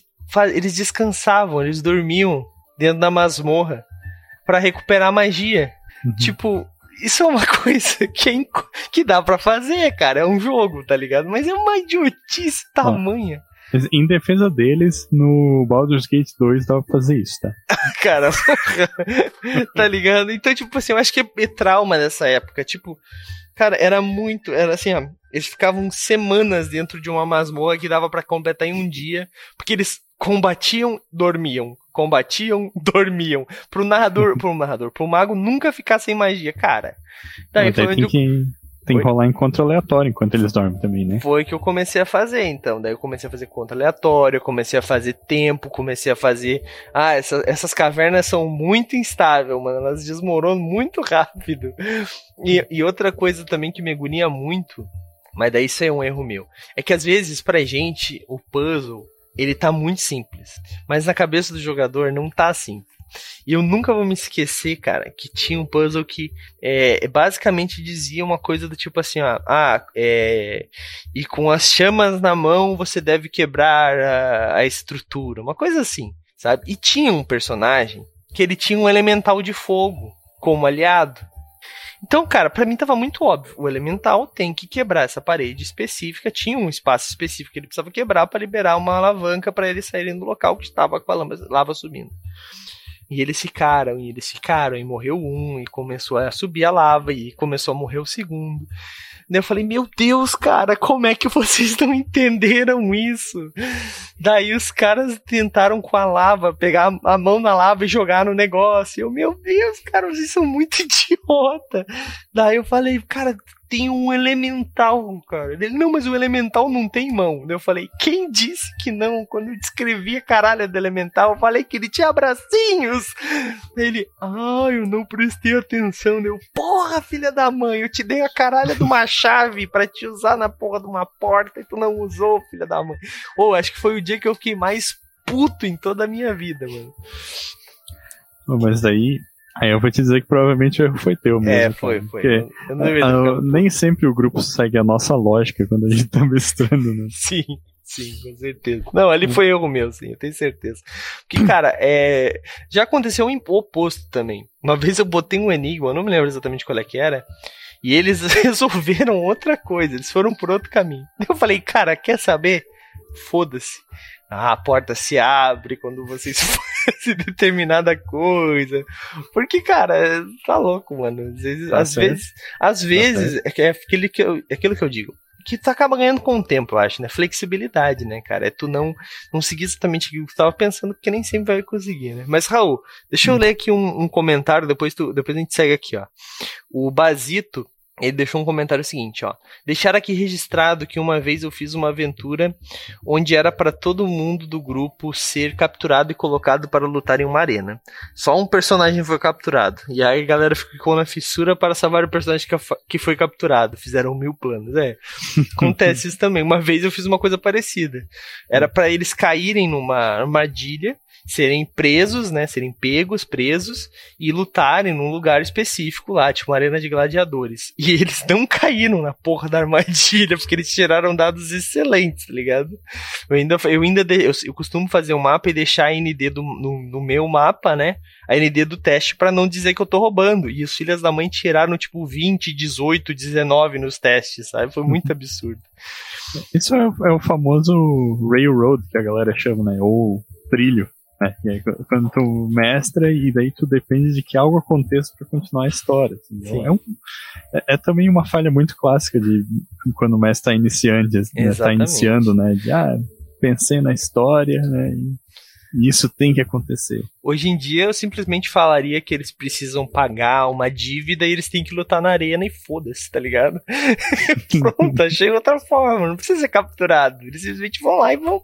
eles descansavam, eles dormiam dentro da masmorra para recuperar magia. Uhum. Tipo, isso é uma coisa que, é que dá para fazer, cara. É um jogo, tá ligado? Mas é uma idiotice tamanha. Em defesa deles, no Baldur's Gate 2 dava pra fazer isso, tá? cara, tá ligado? Então, tipo assim, eu acho que é, é trauma dessa época. Tipo, cara, era muito. Era assim, ó. Eles ficavam semanas dentro de uma masmorra que dava para completar em um dia, porque eles combatiam, dormiam, combatiam, dormiam. Pro narrador, pro narrador, pro mago nunca ficar sem magia, cara. Daí foi tem que, tem que rolar encontro aleatório enquanto eles dormem também, né? Foi que eu comecei a fazer, então. Daí eu comecei a fazer encontro aleatório, comecei a fazer tempo, comecei a fazer. Ah, essa, essas cavernas são muito instáveis, mano. Elas desmoronam muito rápido. E, e outra coisa também que me agonia muito mas daí isso é um erro meu. É que às vezes pra gente o puzzle ele tá muito simples. Mas na cabeça do jogador não tá assim. E eu nunca vou me esquecer, cara, que tinha um puzzle que é, basicamente dizia uma coisa do tipo assim, ó, ah, é, e com as chamas na mão você deve quebrar a, a estrutura, uma coisa assim, sabe? E tinha um personagem que ele tinha um elemental de fogo como aliado. Então, cara, para mim tava muito óbvio. O elemental tem que quebrar essa parede específica. Tinha um espaço específico que ele precisava quebrar para liberar uma alavanca para eles saírem do local que estava com a lava, lava subindo. E eles ficaram, e eles ficaram, e morreu um, e começou a subir a lava, e começou a morrer o segundo. Daí eu falei, meu Deus, cara, como é que vocês não entenderam isso? Daí os caras tentaram com a lava, pegar a mão na lava e jogar no negócio. Eu, meu Deus, cara, vocês são muito idiota. Daí eu falei, cara, tem um elemental, cara. Ele, não, mas o elemental não tem mão. Eu falei, quem disse que não? Quando eu descrevi a caralho do elemental, eu falei que ele tinha bracinhos. Ele, ah, eu não prestei atenção. Eu, porra, filha da mãe, eu te dei a caralho de uma chave para te usar na porra de uma porta e tu não usou, filha da mãe. Ou oh, acho que foi o dia que eu fiquei mais puto em toda a minha vida, mano. Mas daí Aí eu vou te dizer que provavelmente o erro foi teu mesmo. É, foi, foi. Porque eu não a, a, nem sempre o grupo segue a nossa lógica quando a gente tá mestrando, né? Sim. Sim, com certeza. Não, ali foi erro meu, sim, eu tenho certeza. Porque, cara, é... já aconteceu o oposto também. Uma vez eu botei um enigma, eu não me lembro exatamente qual é que era, e eles resolveram outra coisa, eles foram por outro caminho. Eu falei, cara, quer saber? Foda-se ah, a porta se abre quando vocês fazem determinada coisa. Porque, cara, tá louco, mano. Às vezes, tá às vezes, às vezes é, é, aquele que eu, é aquilo que eu digo. Que tu acaba ganhando com o tempo, eu acho, né? Flexibilidade, né, cara? É tu não, não seguir exatamente o que tu tava pensando, porque nem sempre vai conseguir, né? Mas, Raul, deixa eu hum. ler aqui um, um comentário, depois, tu, depois a gente segue aqui, ó. O Basito ele deixou um comentário seguinte, ó. Deixar aqui registrado que uma vez eu fiz uma aventura onde era para todo mundo do grupo ser capturado e colocado para lutar em uma arena. Só um personagem foi capturado. E aí a galera ficou na fissura para salvar o personagem que foi capturado. Fizeram mil planos. É. Acontece isso também. Uma vez eu fiz uma coisa parecida. Era para eles caírem numa armadilha serem presos, né, serem pegos, presos e lutarem num lugar específico lá, tipo uma arena de gladiadores. E eles não caíram na porra da armadilha, porque eles tiraram dados excelentes, tá ligado? Eu ainda, eu ainda de, eu, eu, costumo fazer um mapa e deixar a ND do, no, no meu mapa, né, a ND do teste para não dizer que eu tô roubando. E os filhos da mãe tiraram tipo 20, 18, 19 nos testes, sabe? Foi muito absurdo. Isso é, é o famoso railroad que a galera chama, né? Ou trilho. É, e aí, quando tu mestra, e daí tu depende de que algo aconteça para continuar a história. É, um, é, é, também uma falha muito clássica de quando o mestre está iniciante, né, tá iniciando, né? De, ah, pensei na história, né? E isso tem que acontecer. Hoje em dia eu simplesmente falaria que eles precisam pagar uma dívida e eles têm que lutar na arena e foda-se, tá ligado? Pronto, achei outra forma, não precisa ser capturado. Eles simplesmente vão lá e vão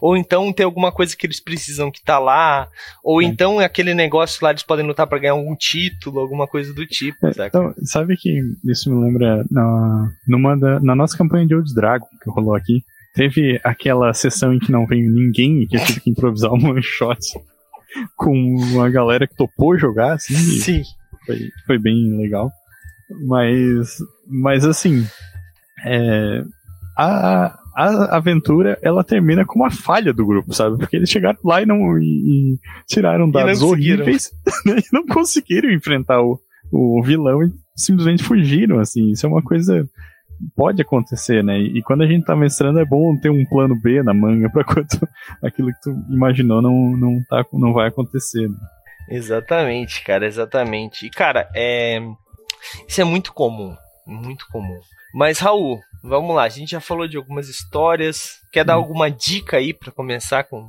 ou então tem alguma coisa que eles precisam que tá lá, ou é. então aquele negócio lá eles podem lutar para ganhar algum título, alguma coisa do tipo. É, então, sabe que isso me lembra na, numa da, na nossa campanha de Old Dragon que rolou aqui, teve aquela sessão em que não veio ninguém e que eu tive que improvisar um one shot com uma galera que topou jogar, assim. Sim. Foi, foi bem legal. Mas, mas assim, é, a, a aventura ela termina com uma falha do grupo, sabe? Porque eles chegaram lá e não e, e tiraram dados horríveis né? e não conseguiram enfrentar o, o vilão e simplesmente fugiram, assim. Isso é uma coisa pode acontecer, né? E quando a gente tá mestrando é bom ter um plano B na manga para quando aquilo que tu imaginou não não tá não vai acontecer. Né? Exatamente, cara, exatamente. E cara, é isso é muito comum, muito comum. Mas Raul, vamos lá, a gente já falou de algumas histórias. Quer dar hum. alguma dica aí para começar com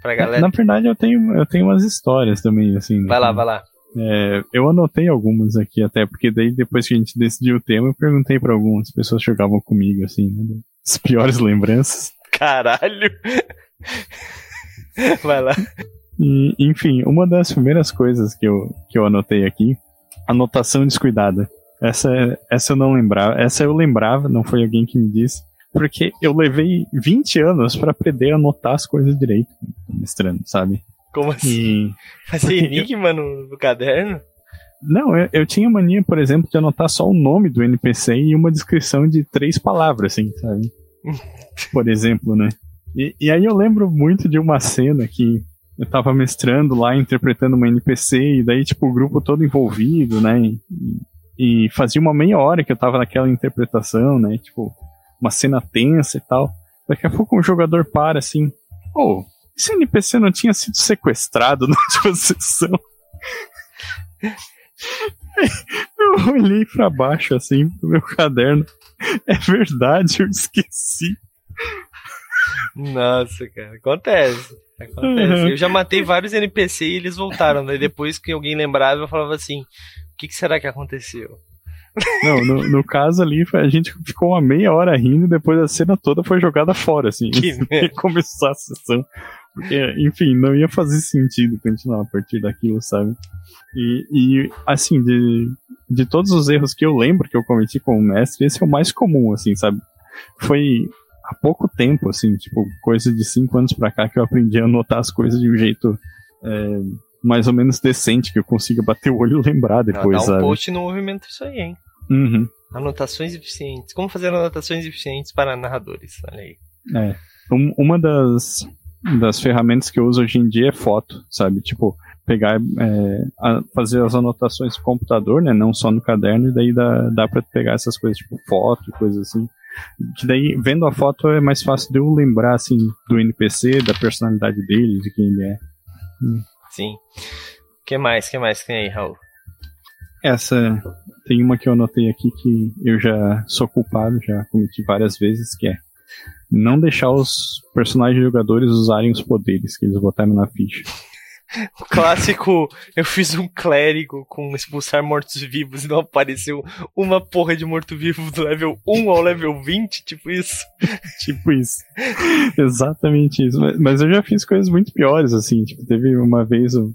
pra galera? Na, na, verdade, eu tenho, eu tenho umas histórias também, assim. Vai né? lá, vai lá. É, eu anotei algumas aqui até, porque daí depois que a gente decidiu o tema, eu perguntei para algumas pessoas que jogavam comigo, assim, né? As piores lembranças. Caralho! Vai lá. E, enfim, uma das primeiras coisas que eu, que eu anotei aqui, anotação descuidada. Essa, essa eu não lembrava. Essa eu lembrava, não foi alguém que me disse. Porque eu levei 20 anos para aprender a anotar as coisas direito, mestrando, sabe? Como assim? Fazer enigma no, no, caderno? Não, eu, eu, tinha mania, por exemplo, de anotar só o nome do NPC e uma descrição de três palavras, assim, sabe? por exemplo, né? E, e aí eu lembro muito de uma cena que eu tava mestrando lá, interpretando uma NPC, e daí, tipo, o grupo todo envolvido, né? E, e fazia uma meia hora que eu tava naquela interpretação, né? Tipo, uma cena tensa e tal. Daqui a pouco um jogador para assim, oh, esse NPC não tinha sido sequestrado na última sessão. Eu olhei para baixo assim pro meu caderno. É verdade, eu esqueci. Nossa, cara, acontece. Acontece. Uhum. Eu já matei vários NPC e eles voltaram. Daí depois que alguém lembrava, eu falava assim: que, que será que aconteceu? Não, no, no, caso ali, a gente ficou uma meia hora rindo e depois a cena toda foi jogada fora, assim. Que começar a sessão. Porque, enfim, não ia fazer sentido continuar a partir daquilo, sabe? E, e assim, de, de todos os erros que eu lembro que eu cometi como mestre, esse é o mais comum, assim, sabe? Foi há pouco tempo, assim, tipo, coisa de cinco anos pra cá que eu aprendi a anotar as coisas de um jeito. É, mais ou menos decente, que eu consiga bater o olho e lembrar depois, ah, dá um sabe? post no movimento isso aí, hein? Uhum. Anotações eficientes. Como fazer anotações eficientes para narradores? Olha aí. É. Um, uma das, das ferramentas que eu uso hoje em dia é foto, sabe? Tipo, pegar, é, a, fazer as anotações no computador, né? Não só no caderno, e daí dá, dá pra pegar essas coisas, tipo foto e coisas assim. Que daí, vendo a foto, é mais fácil de eu lembrar, assim, do NPC, da personalidade dele, de quem ele é. Hum. Sim. O que mais? que mais tem aí, Raul? Essa tem uma que eu anotei aqui que eu já sou culpado, já cometi várias vezes, que é não deixar os personagens jogadores usarem os poderes que eles botaram na ficha. O clássico, eu fiz um clérigo com expulsar mortos-vivos e não apareceu uma porra de morto-vivo do level 1 ao level 20, tipo isso. tipo isso. Exatamente isso. Mas eu já fiz coisas muito piores, assim. Tipo, teve uma vez o,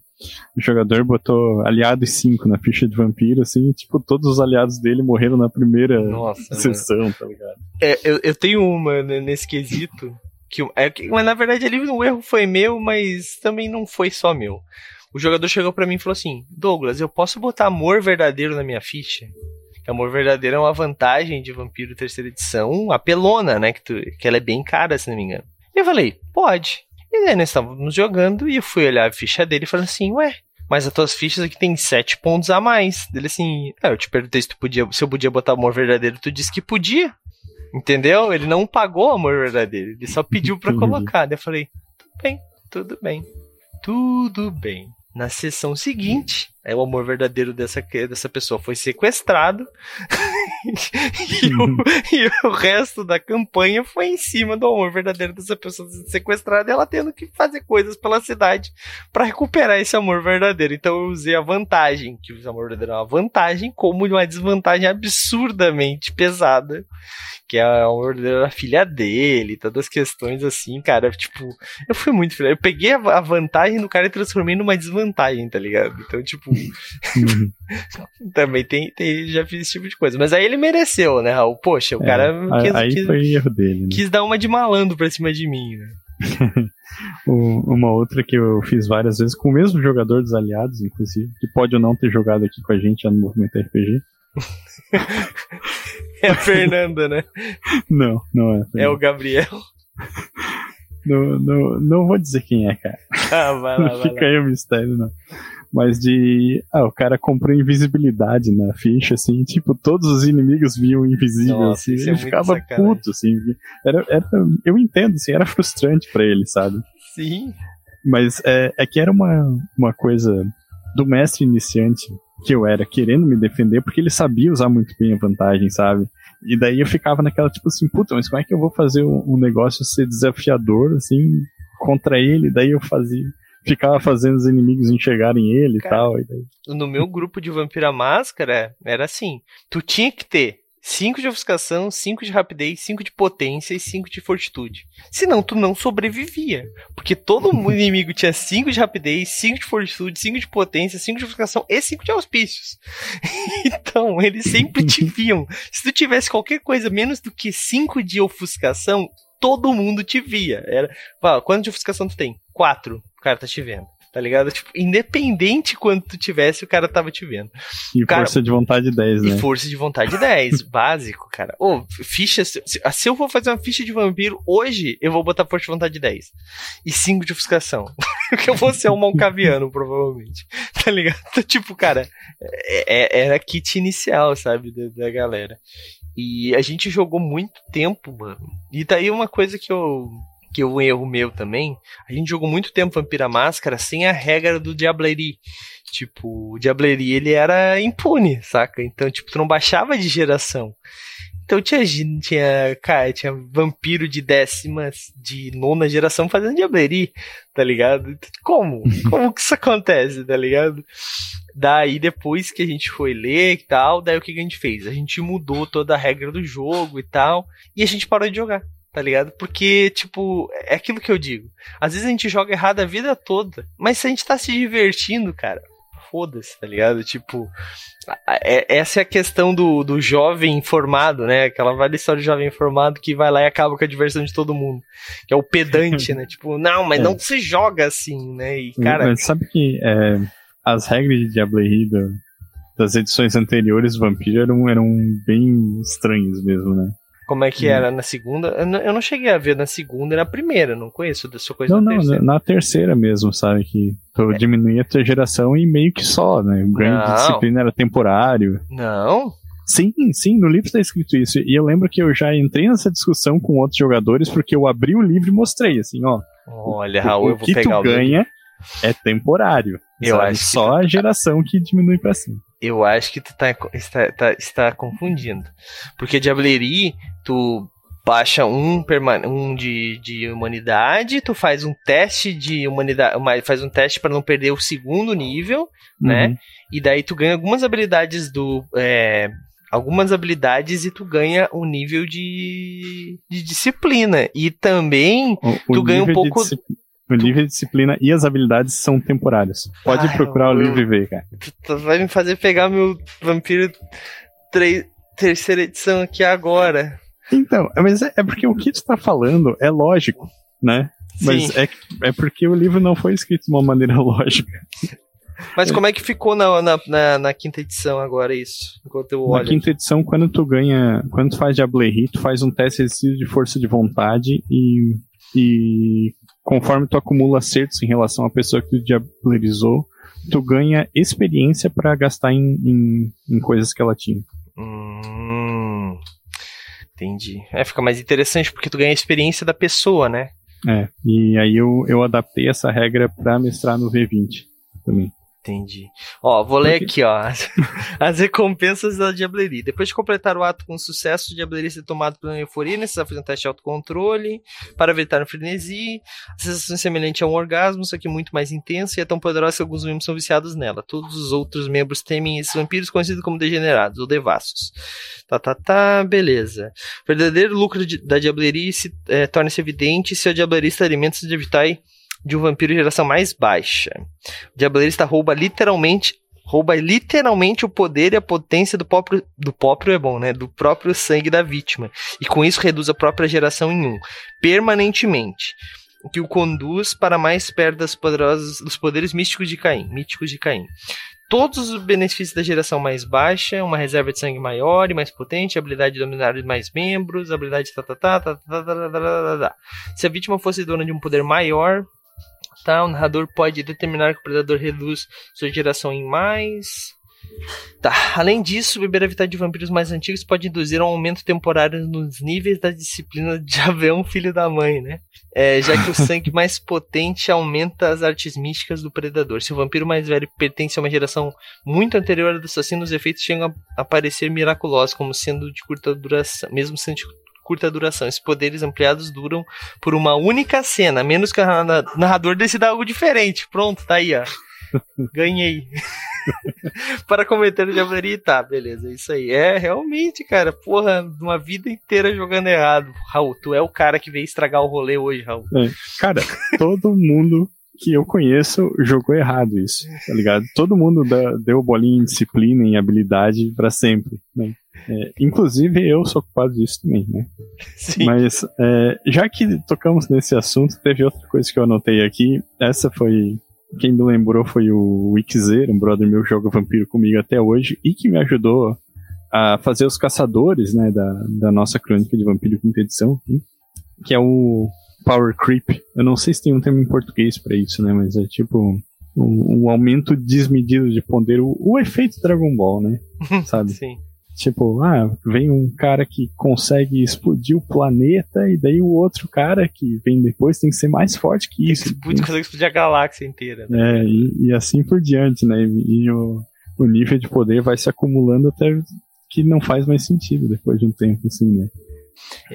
o jogador botou aliados 5 na ficha de vampiro, assim, e, tipo, todos os aliados dele morreram na primeira Nossa, sessão, mano. tá ligado? É, eu, eu tenho uma né, nesse quesito que, é, que, mas na verdade ali o erro foi meu, mas também não foi só meu. O jogador chegou para mim e falou assim: Douglas, eu posso botar amor verdadeiro na minha ficha? Amor verdadeiro é uma vantagem de Vampiro terceira edição, apelona, né? Que, tu, que ela é bem cara, se não me engano. E eu falei: pode. E daí nós estávamos jogando e eu fui olhar a ficha dele e falei assim: ué, mas as tuas fichas aqui tem sete pontos a mais. Ele assim, ah, eu te perguntei se tu podia, se eu podia botar amor verdadeiro, tu disse que podia. Entendeu? Ele não pagou o amor verdadeiro, ele só pediu para colocar. Daí eu falei, tudo bem, tudo bem, tudo bem. Na sessão seguinte, É o amor verdadeiro dessa, dessa pessoa foi sequestrado e, o, e, o, resto da campanha foi em cima do amor verdadeiro dessa pessoa sequestrada e ela tendo que fazer coisas pela cidade para recuperar esse amor verdadeiro. Então eu usei a vantagem, que o amor verdadeiro é uma vantagem, como uma desvantagem absurdamente pesada, que é o amor verdadeiro da filha dele, todas as questões assim, cara. Tipo, eu fui muito. Eu peguei a vantagem do cara e transformei numa desvantagem, tá ligado? Então, tipo. Também tem, tem, já fiz esse tipo de coisa. Mas aí ele mereceu, né, Raul? Poxa, o é, cara quis, aí quis, foi erro dele, né? quis dar uma de malandro pra cima de mim, né? uma outra que eu fiz várias vezes com o mesmo jogador dos aliados, inclusive, que pode ou não ter jogado aqui com a gente já no Movimento RPG. é a Fernanda, né? Não, não é. É o Gabriel. Não, não, não vou dizer quem é, cara. Ah, vai lá, não fica aí o mistério, não mas de. Ah, o cara comprou invisibilidade na ficha, assim, tipo, todos os inimigos viam invisível, Nossa, assim, ele é ficava puto, assim. Era, era, eu entendo, assim, era frustrante para ele, sabe? Sim. Mas é, é que era uma, uma coisa do mestre iniciante que eu era, querendo me defender, porque ele sabia usar muito bem a vantagem, sabe? E daí eu ficava naquela, tipo assim, puta, mas como é que eu vou fazer um, um negócio ser desafiador, assim, contra ele? Daí eu fazia ficava fazendo os inimigos enxergarem ele Cara, e tal. E daí... No meu grupo de Vampira Máscara, era assim: tu tinha que ter 5 de ofuscação, 5 de rapidez, 5 de potência e 5 de fortitude. Senão tu não sobrevivia. Porque todo inimigo tinha 5 de rapidez, 5 de fortitude, 5 de potência, 5 de ofuscação e 5 de auspícios. então, eles sempre te viam. Se tu tivesse qualquer coisa menos do que 5 de ofuscação, todo mundo te via. Era, quanto de ofuscação tu tem? 4 cara tá te vendo. Tá ligado? Tipo, independente quanto tu tivesse, o cara tava te vendo. E cara, força de vontade 10, né? E força de vontade 10, básico, cara. Ô, oh, ficha. Se, se, eu for fazer uma ficha de vampiro hoje, eu vou botar força de vontade 10. E 5 de ofuscação. Porque eu vou ser um malcaviano, provavelmente. Tá ligado? Então, tipo, cara, é, é, era kit inicial, sabe? Da, da galera. E a gente jogou muito tempo, mano. E daí uma coisa que eu que é um erro meu também, a gente jogou muito tempo Vampira Máscara sem a regra do Diablerie. Tipo, o Diablerie ele era impune, saca? Então, tipo, tu não baixava de geração. Então tinha, tinha, cara, tinha vampiro de décimas, de nona geração fazendo Diablerie, tá ligado? Como? Como que isso acontece, tá ligado? Daí depois que a gente foi ler e tal, daí o que a gente fez? A gente mudou toda a regra do jogo e tal, e a gente parou de jogar tá ligado? Porque, tipo, é aquilo que eu digo. Às vezes a gente joga errado a vida toda, mas se a gente tá se divertindo, cara, foda-se, tá ligado? Tipo, é, essa é a questão do, do jovem informado, né? Aquela velha história do jovem informado que vai lá e acaba com a diversão de todo mundo. Que é o pedante, né? Tipo, não, mas é. não se joga assim, né? E, cara... Mas sabe que é, as regras de Diablo das edições anteriores do Vampiro eram, eram bem estranhas mesmo, né? Como é que hum. era na segunda? Eu não cheguei a ver na segunda e na primeira, não conheço dessa coisa Não, não, terceira. na terceira mesmo, sabe? Que tu é. diminuía a tua geração e meio que só, né? O ganho não. de disciplina era temporário. Não. Sim, sim, no livro está escrito isso. E eu lembro que eu já entrei nessa discussão com outros jogadores porque eu abri o livro e mostrei assim, ó. Olha, Raul, eu vou pegar o ganha livro. É temporário. Eu sabe? acho só a geração que diminui para cima. Eu acho que tu tá, está, tá, está confundindo. Porque Diablerie, tu baixa um, um de, de humanidade, tu faz um teste de humanidade, faz um teste para não perder o segundo nível, né? uhum. né? E daí tu ganha algumas habilidades do. É, algumas habilidades e tu ganha um nível de, de disciplina. E também o, tu o ganha um pouco. O nível de disciplina e as habilidades são temporárias. Pode Ai, procurar eu, o livro e ver, cara. Tu vai me fazer pegar meu Vampiro 3, terceira edição aqui agora. Então, mas é, é porque o que tu tá falando é lógico, né? Mas é, é porque o livro não foi escrito de uma maneira lógica. Mas como é que ficou na, na, na, na quinta edição agora isso? Enquanto eu olho. Na quinta edição, quando tu ganha. Quando tu faz Diablo tu faz um teste de força de vontade e. E conforme tu acumula acertos em relação à pessoa que tu diablerizou, tu ganha experiência para gastar em, em, em, coisas que ela tinha. Hum, entendi. É, fica mais interessante porque tu ganha a experiência da pessoa, né? É, e aí eu, eu adaptei essa regra para mestrar no V20 também. Entendi. Ó, vou ler aqui, ó. As, as recompensas da Diablerie. Depois de completar o ato com sucesso, o Diablerie ser tomado pela euforia, necessita fazer um teste de autocontrole para evitar um frenesi. A sensação é semelhante a um orgasmo, só que muito mais intensa e é tão poderosa que alguns membros são viciados nela. Todos os outros membros temem esses vampiros conhecidos como degenerados ou devassos. Tá, tá, tá, beleza. O verdadeiro lucro de, da Diablerie se, é, torna-se evidente se a Diablerie está alimentos de Vitae de um vampiro de geração mais baixa. O Diablerista rouba literalmente rouba literalmente o poder e a potência do próprio do próprio é bom, né, do próprio sangue da vítima e com isso reduz a própria geração em um permanentemente, o que o conduz para mais perto das poderosas dos poderes místicos de Caim, míticos de Caim. Todos os benefícios da geração mais baixa, uma reserva de sangue maior e mais potente, habilidade de dominar mais membros, habilidade de tá, tá, tá, tá, tá, tá, tá, tá, tá. Se a vítima fosse dona de um poder maior, Tá, o narrador pode determinar que o predador reduz sua geração em mais. Tá. Além disso, beber a vitalidade de vampiros mais antigos pode induzir um aumento temporário nos níveis da disciplina de haver um filho da mãe, né? É, já que o sangue mais potente aumenta as artes místicas do predador. Se o vampiro mais velho pertence a uma geração muito anterior à do assassino, os efeitos chegam a parecer miraculosos, como sendo de curta duração, mesmo sendo de curta duração. Esses poderes ampliados duram por uma única cena, menos que o narrador decida algo diferente. Pronto, tá aí, ó. Ganhei. para cometer o diableria, tá, beleza, é isso aí. É, realmente, cara, porra, uma vida inteira jogando errado. Raul, tu é o cara que veio estragar o rolê hoje, Raul. É, cara, todo mundo que eu conheço jogou errado isso, tá ligado? Todo mundo deu bolinha em disciplina, em habilidade para sempre, né? É, inclusive eu sou culpado disso também, né? Sim. Mas é, já que tocamos nesse assunto, teve outra coisa que eu anotei aqui. Essa foi. Quem me lembrou foi o Wixer, um brother meu que joga vampiro comigo até hoje e que me ajudou a fazer os caçadores, né, da, da nossa crônica de vampiro quinta edição, que é o Power Creep. Eu não sei se tem um termo em português para isso, né, mas é tipo um, um aumento desmedido de poder, o, o efeito Dragon Ball, né, sabe? Sim. Tipo, ah, vem um cara que consegue explodir o planeta, e daí o outro cara que vem depois tem que ser mais forte que isso. Explode, consegue explodir a galáxia inteira. Né? É, e, e, assim por diante, né? E, e o, o nível de poder vai se acumulando até que não faz mais sentido depois de um tempo, assim, né?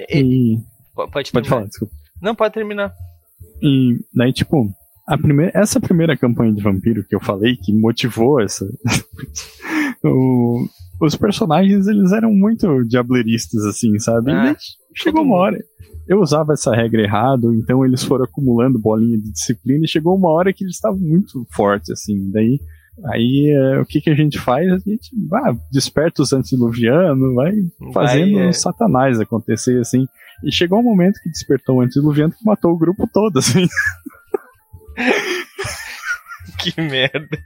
E, pode, pode falar, desculpa. Não, pode terminar. E daí, tipo, a primeira, essa primeira campanha de vampiro que eu falei, que motivou essa. o, os personagens eles eram muito diableristas, assim, sabe? Ah, chegou uma hora. Eu usava essa regra errado, então eles foram acumulando bolinha de disciplina e chegou uma hora que eles estavam muito fortes, assim. Daí, aí é, o que, que a gente faz? A gente ah, desperta os antediluvianos, vai fazendo vai, é. satanás acontecer, assim. E chegou um momento que despertou o antediluviano que matou o grupo todo, assim. que merda.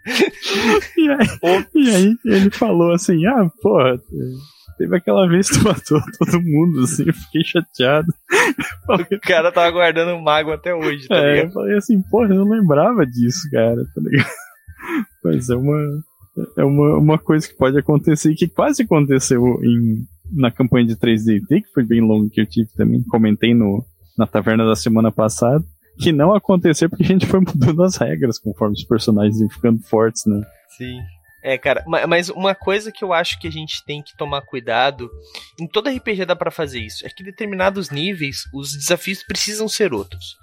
E aí, e aí, ele falou assim: ah, porra, teve aquela vez que tu matou todo mundo, assim, eu fiquei chateado. O cara tava guardando o mago até hoje, tá é, ligado? Eu falei assim, porra, eu não lembrava disso, cara, tá ligado? Mas é uma. É uma, uma coisa que pode acontecer e que quase aconteceu em, na campanha de 3D que foi bem longa que eu tive também. Comentei no, na taverna da semana passada que não aconteceu porque a gente foi mudando as regras conforme os personagens iam ficando fortes, né? Sim. É, cara, mas uma coisa que eu acho que a gente tem que tomar cuidado, em todo RPG dá para fazer isso, é que em determinados níveis os desafios precisam ser outros.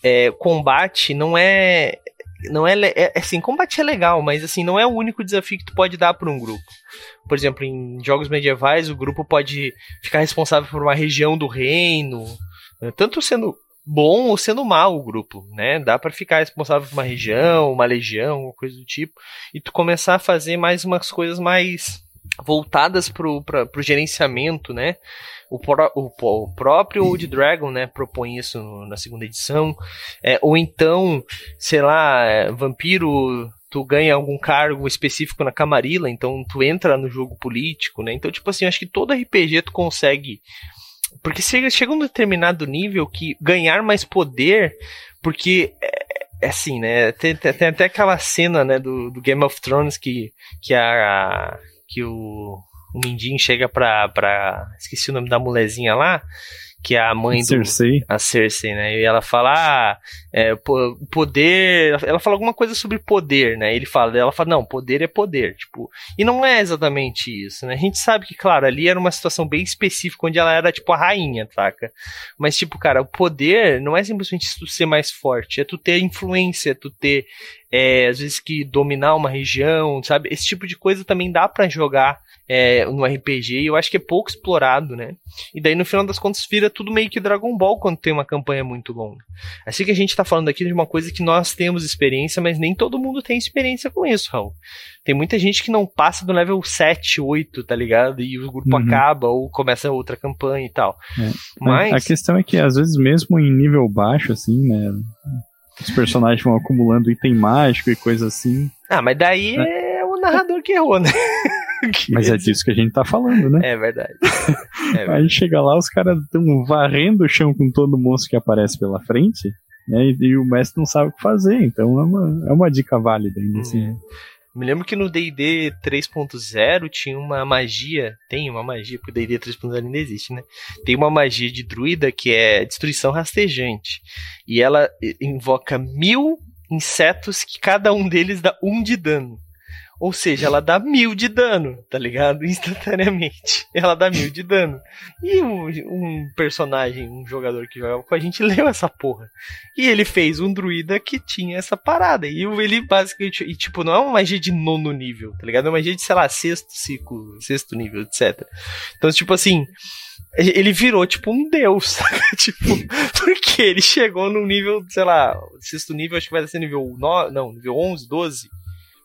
É, combate não é não é, é, assim, combate é legal, mas assim, não é o único desafio que tu pode dar para um grupo. Por exemplo, em jogos medievais, o grupo pode ficar responsável por uma região do reino, né, tanto sendo bom ou sendo mal o grupo, né? Dá para ficar responsável por uma região, uma legião, coisa do tipo, e tu começar a fazer mais umas coisas mais voltadas pro, pra, pro gerenciamento, né? O, pro, o, o, próprio Old Dragon, né, propõe isso na segunda edição. É, ou então, sei lá, é, Vampiro, tu ganha algum cargo específico na Camarilla, então tu entra no jogo político, né? Então, tipo assim, acho que todo RPG tu consegue porque chega, chega um determinado nível que ganhar mais poder, porque é, é assim, né? Tem, tem, tem, até aquela cena, né, do, do, Game of Thrones que, que, a, que o, o Mindin chega pra, pra. Esqueci o nome da molezinha lá. Que é a mãe Cersei. do. A Cersei, né? E ela fala, ah, é, poder. Ela fala alguma coisa sobre poder, né? Ele fala, ela fala, não, poder é poder. Tipo, e não é exatamente isso, né? A gente sabe que, claro, ali era uma situação bem específica onde ela era, tipo, a rainha, saca? Mas, tipo, cara, o poder não é simplesmente tu ser mais forte, é tu ter influência, é tu ter, é, às vezes, que dominar uma região, sabe? Esse tipo de coisa também dá para jogar é, no RPG, e eu acho que é pouco explorado, né? E daí no final das contas vira tudo meio que Dragon Ball quando tem uma campanha muito longa. Assim que a gente tá falando aqui de uma coisa que nós temos experiência, mas nem todo mundo tem experiência com isso, Raul. Tem muita gente que não passa do level 7, 8, tá ligado? E o grupo uhum. acaba ou começa outra campanha e tal. É. Mas... A questão é que às vezes mesmo em nível baixo, assim, né? Os personagens vão acumulando item mágico e coisa assim. Ah, mas daí é, é o narrador que errou, né? Mas é disso que a gente tá falando, né? É verdade. É verdade. Aí chega lá, os caras estão varrendo o chão com todo monstro que aparece pela frente, né? E, e, o mestre não sabe o que fazer. Então é uma, é uma dica válida ainda, assim. É. Me lembro que no D&D 3.0 tinha uma magia, tem uma magia, porque o D&D 3.0 ainda existe, né? Tem uma magia de druida que é destruição rastejante. E ela invoca mil insetos que cada um deles dá um de dano. Ou seja, ela dá mil de dano, tá ligado? Instantaneamente. Ela dá mil de dano. E um, um, personagem, um jogador que jogava com a gente, leu essa porra. E ele fez um druida que tinha essa parada. E ele basicamente. E tipo, não é uma magia de nono nível, tá ligado? É uma magia de, sei lá, sexto ciclo, sexto nível, etc. Então, tipo assim. Ele virou tipo um deus, tipo, porque ele chegou num nível, sei lá, sexto nível, acho que vai ser nível 9, não, nível 11, 12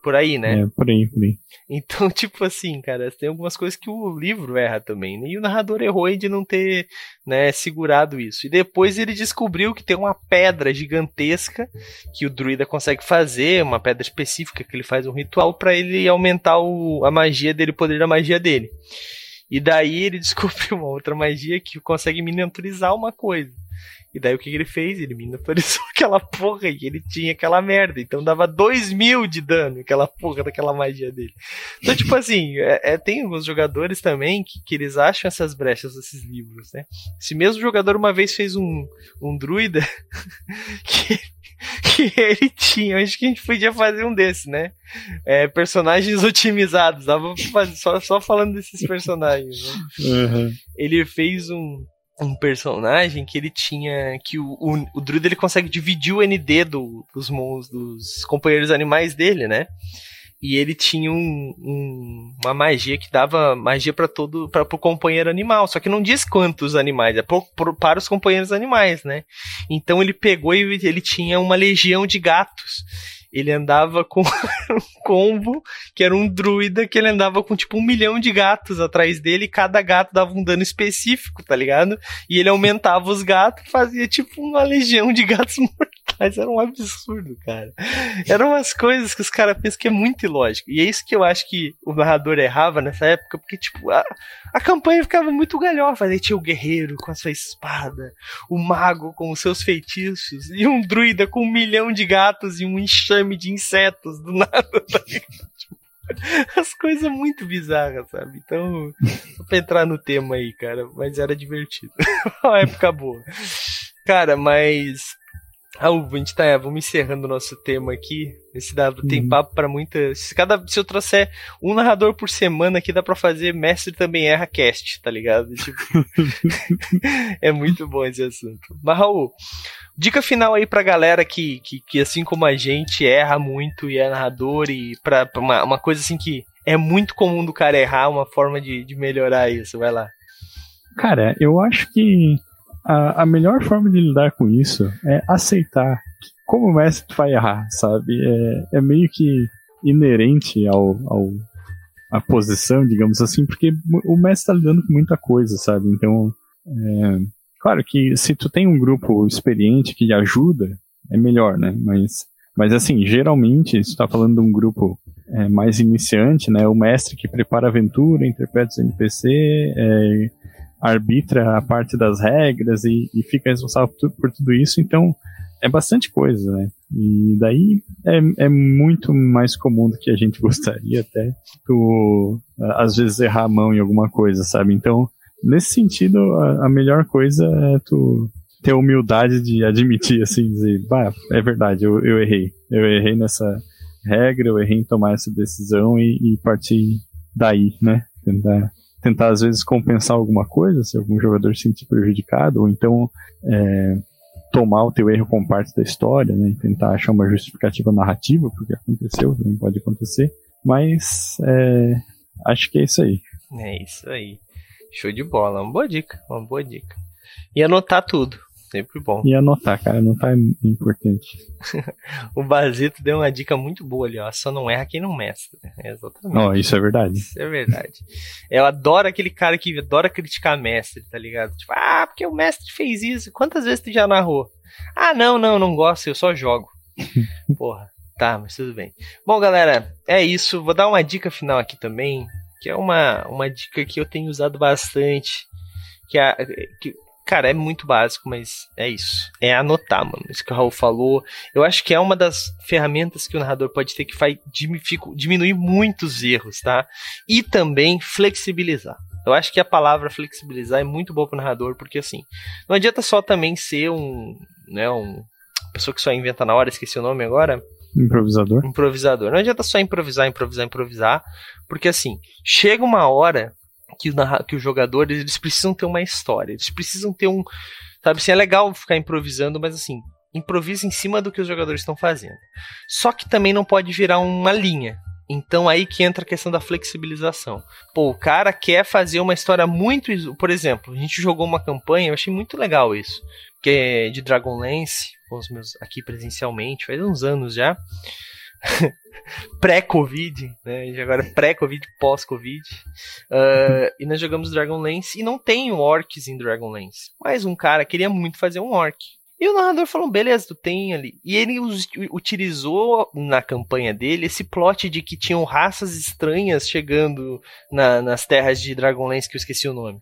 por aí, né? É, por aí, por aí. Então, tipo assim, cara, tem algumas coisas que o livro erra também, né? E o narrador errou de não ter, né, segurado isso. E depois ele descobriu que tem uma pedra gigantesca que o druida consegue fazer, uma pedra específica que ele faz um ritual para ele aumentar o, a magia dele, o poder da magia dele. E daí ele descobriu uma outra magia que consegue miniaturizar uma coisa. E daí o que, que ele fez? Ele miniaturizou aquela porra e ele tinha aquela merda. Então dava 2 mil de dano aquela porra daquela magia dele. Então, tipo assim, é, é, tem alguns jogadores também que, que eles acham essas brechas desses livros, né? Esse mesmo jogador uma vez fez um, um druida que, que ele tinha. Acho que a gente podia fazer um desses, né? É, personagens otimizados. Dava fazer, só, só falando desses personagens. Né? Uhum. Ele fez um um personagem que ele tinha que o, o, o druida ele consegue dividir o ND do, dos dos companheiros animais dele, né? E ele tinha um, um, uma magia que dava magia para todo para o companheiro animal, só que não diz quantos animais, é para os companheiros animais, né? Então ele pegou e ele tinha uma legião de gatos ele andava com combo, que era um druida, que ele andava com tipo um milhão de gatos atrás dele, e cada gato dava um dano específico, tá ligado? E ele aumentava os gatos fazia tipo uma legião de gatos mortais. Era um absurdo, cara. Eram umas coisas que os caras pensam que é muito ilógico. E é isso que eu acho que o narrador errava nessa época, porque, tipo, a, a campanha ficava muito galhofa. Aí tinha o guerreiro com a sua espada, o mago com os seus feitiços, e um druida com um milhão de gatos e um enxame de insetos do nada. As coisas muito bizarras, sabe? Então, pra entrar no tema aí, cara, mas era divertido. Uma época boa. Cara, mas. Raul, a gente tá, vamos encerrando o nosso tema aqui. Esse dá, tem uhum. papo para muita. Se, cada, se eu trouxer um narrador por semana aqui, dá pra fazer Mestre também erra cast, tá ligado? Tipo, é muito bom esse assunto. Mas, Raul, Dica final aí pra galera que, que, que, assim como a gente, erra muito e é narrador e pra, pra uma, uma coisa assim que é muito comum do cara errar, uma forma de, de melhorar isso. Vai lá. Cara, eu acho que a, a melhor forma de lidar com isso é aceitar que, como mestre tu vai errar, sabe? É, é meio que inerente ao, ao a posição, digamos assim, porque o mestre tá lidando com muita coisa, sabe? Então, é, Claro que se tu tem um grupo experiente que ajuda, é melhor, né? Mas, mas assim, geralmente, se tu tá falando de um grupo é, mais iniciante, né? O mestre que prepara a aventura, interpreta os NPC, é, arbitra a parte das regras e, e fica responsável por, por, tudo isso, então é bastante coisa, né? E daí é, é muito mais comum do que a gente gostaria até tu, às vezes, errar a mão em alguma coisa, sabe? Então, nesse sentido, a, a melhor coisa é tu ter a humildade de admitir, assim, dizer, bah, é verdade, eu, eu errei. Eu errei nessa regra, eu errei em tomar essa decisão e, e partir daí, né? Tentar, tentar, às vezes, compensar alguma coisa, se algum jogador se sentir prejudicado, ou então é, tomar o teu erro como parte da história, né? Tentar achar uma justificativa narrativa porque aconteceu, também pode acontecer. Mas é, acho que é isso aí. É isso aí. Show de bola. Uma boa dica, uma boa dica. E anotar tudo. Sempre bom. E anotar, cara, anotar é importante. o Basito deu uma dica muito boa ali, ó. Só não erra quem não mestra. É exatamente. Oh, isso é verdade. Isso é verdade. Eu adoro aquele cara que adora criticar mestre, tá ligado? Tipo, ah, porque o mestre fez isso. Quantas vezes tu já narrou? Ah, não, não, não gosto, eu só jogo. Porra. Tá, mas tudo bem. Bom, galera, é isso. Vou dar uma dica final aqui também, que é uma, uma dica que eu tenho usado bastante. Que, é, que Cara, é muito básico, mas é isso. É anotar, mano. Isso que o Raul falou. Eu acho que é uma das ferramentas que o narrador pode ter que vai diminuir muitos erros, tá? E também flexibilizar. Eu acho que a palavra flexibilizar é muito boa pro narrador, porque assim, não adianta só também ser um, né, um pessoa que só inventa na hora, esqueci o nome agora. Improvisador. Improvisador. Não adianta só improvisar, improvisar, improvisar, porque assim, chega uma hora que, que os jogadores eles precisam ter uma história, eles precisam ter um. Sabe assim, é legal ficar improvisando, mas assim, improvisa em cima do que os jogadores estão fazendo. Só que também não pode virar uma linha. Então aí que entra a questão da flexibilização. Pô, o cara quer fazer uma história muito. Por exemplo, a gente jogou uma campanha, eu achei muito legal isso. Que é de Dragonlance, com os meus aqui presencialmente, faz uns anos já. pré-Covid, né? Agora é pré-Covid, pós-Covid. Uh, e nós jogamos Dragonlance e não tem orcs em Dragonlance. Mas um cara queria muito fazer um orc. E o narrador falou: beleza, tu tem ali. E ele utilizou na campanha dele esse plot de que tinham raças estranhas chegando na, nas terras de Dragonlance, que eu esqueci o nome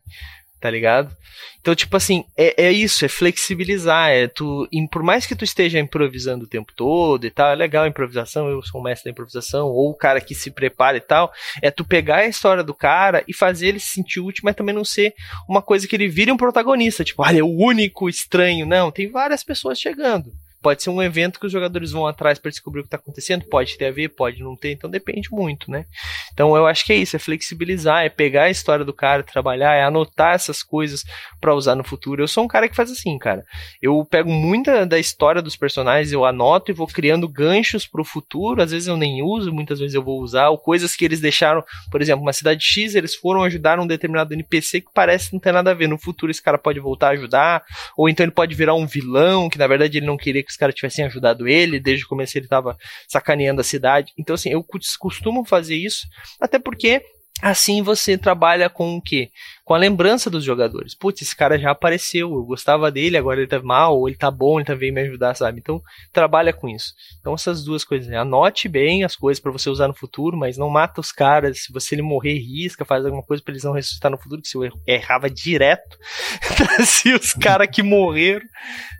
tá ligado? Então, tipo assim, é, é isso, é flexibilizar, é tu, por mais que tu esteja improvisando o tempo todo e tal, é legal a improvisação, eu sou um mestre da improvisação, ou o cara que se prepara e tal, é tu pegar a história do cara e fazer ele se sentir útil, mas também não ser uma coisa que ele vire um protagonista, tipo, olha, é o único estranho, não, tem várias pessoas chegando. Pode ser um evento que os jogadores vão atrás para descobrir o que está acontecendo, pode ter a ver, pode não ter, então depende muito, né? Então eu acho que é isso, é flexibilizar, é pegar a história do cara, trabalhar, é anotar essas coisas para usar no futuro. Eu sou um cara que faz assim, cara. Eu pego muita da história dos personagens, eu anoto e vou criando ganchos para o futuro. Às vezes eu nem uso, muitas vezes eu vou usar, ou coisas que eles deixaram, por exemplo, uma cidade X, eles foram ajudar um determinado NPC que parece não ter nada a ver. No futuro esse cara pode voltar a ajudar, ou então ele pode virar um vilão que na verdade ele não queria que que os caras tivessem ajudado ele, desde o começo ele tava sacaneando a cidade. Então, assim, eu costumo fazer isso, até porque Assim você trabalha com o quê? Com a lembrança dos jogadores. Putz, esse cara já apareceu, eu gostava dele, agora ele tá mal, ou ele tá bom, ele tá veio me ajudar, sabe? Então, trabalha com isso. Então, essas duas coisas. Né? Anote bem as coisas para você usar no futuro, mas não mata os caras. Se você ele morrer, risca, faz alguma coisa para eles não ressuscitar no futuro, que se eu errava direto, trazia os caras que morreram,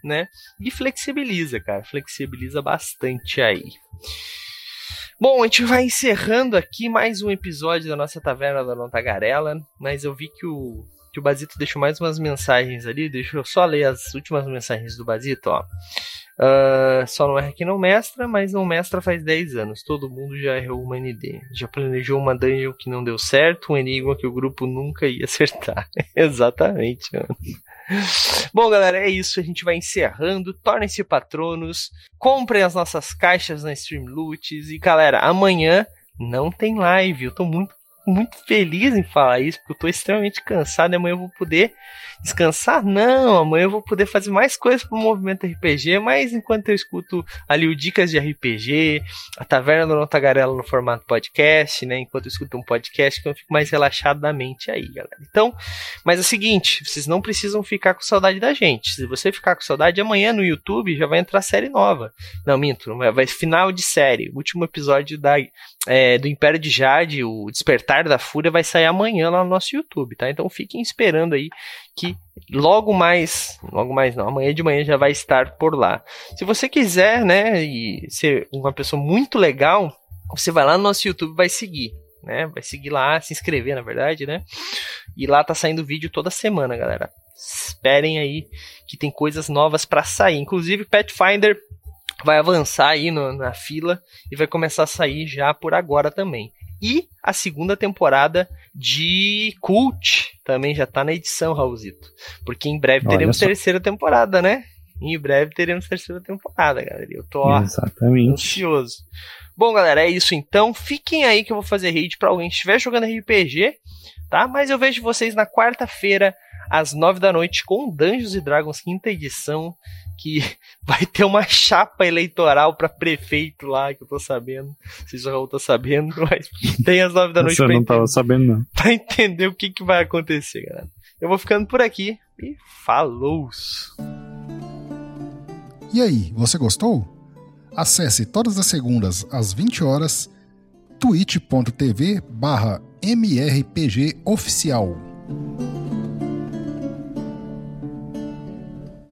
né? E flexibiliza, cara. Flexibiliza bastante aí. Bom, a gente vai encerrando aqui mais um episódio da nossa Taverna da Tagarela, mas eu vi que o, que o Basito deixou mais umas mensagens ali, deixa eu só ler as últimas mensagens do Basito, ó. Uh, só não erra que não mestra, mas não mestra faz 10 anos. Todo mundo já errou uma ND. Já planejou uma dungeon que não deu certo, um enigma que o grupo nunca ia acertar. Exatamente, mano. Bom, galera, é isso. A gente vai encerrando. Tornem-se patronos. Comprem as nossas caixas na Streamloots. E, galera, amanhã não tem live. Eu tô muito, muito feliz em falar isso, porque eu tô extremamente cansado. E amanhã eu vou poder descansar? Não, amanhã eu vou poder fazer mais coisas pro movimento RPG, mas enquanto eu escuto ali o Dicas de RPG, a Taverna do Notagarela no formato podcast, né? Enquanto eu escuto um podcast, que eu fico mais relaxado da mente aí, galera. Então, mas é o seguinte, vocês não precisam ficar com saudade da gente. Se você ficar com saudade, amanhã no YouTube já vai entrar série nova. Não, minto, vai final de série. Último episódio da, é, do Império de Jade, o Despertar da Fúria, vai sair amanhã lá no nosso YouTube, tá? Então fiquem esperando aí que logo mais, logo mais não, amanhã de manhã já vai estar por lá. Se você quiser, né, e ser uma pessoa muito legal, você vai lá no nosso YouTube, vai seguir. né? Vai seguir lá, se inscrever, na verdade, né? E lá tá saindo vídeo toda semana, galera. Esperem aí que tem coisas novas para sair. Inclusive, Pathfinder vai avançar aí no, na fila e vai começar a sair já por agora também. E a segunda temporada de Cult também já tá na edição, Raulzito. Porque em breve teremos terceira temporada, né? Em breve teremos terceira temporada, galera. Eu tô ó, ansioso. Bom, galera, é isso então. Fiquem aí que eu vou fazer raid para alguém que estiver jogando RPG, tá? Mas eu vejo vocês na quarta-feira, às nove da noite, com Dungeons Dragons quinta edição, que vai ter uma chapa eleitoral para prefeito lá, que eu tô sabendo. Não sei se o Raul tá sabendo, mas tem às nove da noite. Você não entender, tava sabendo, não. Pra entender o que, que vai acontecer, galera. Eu vou ficando por aqui e falou! E aí, você gostou? Acesse todas as segundas às 20 horas twitch.tv barra mrpgoficial.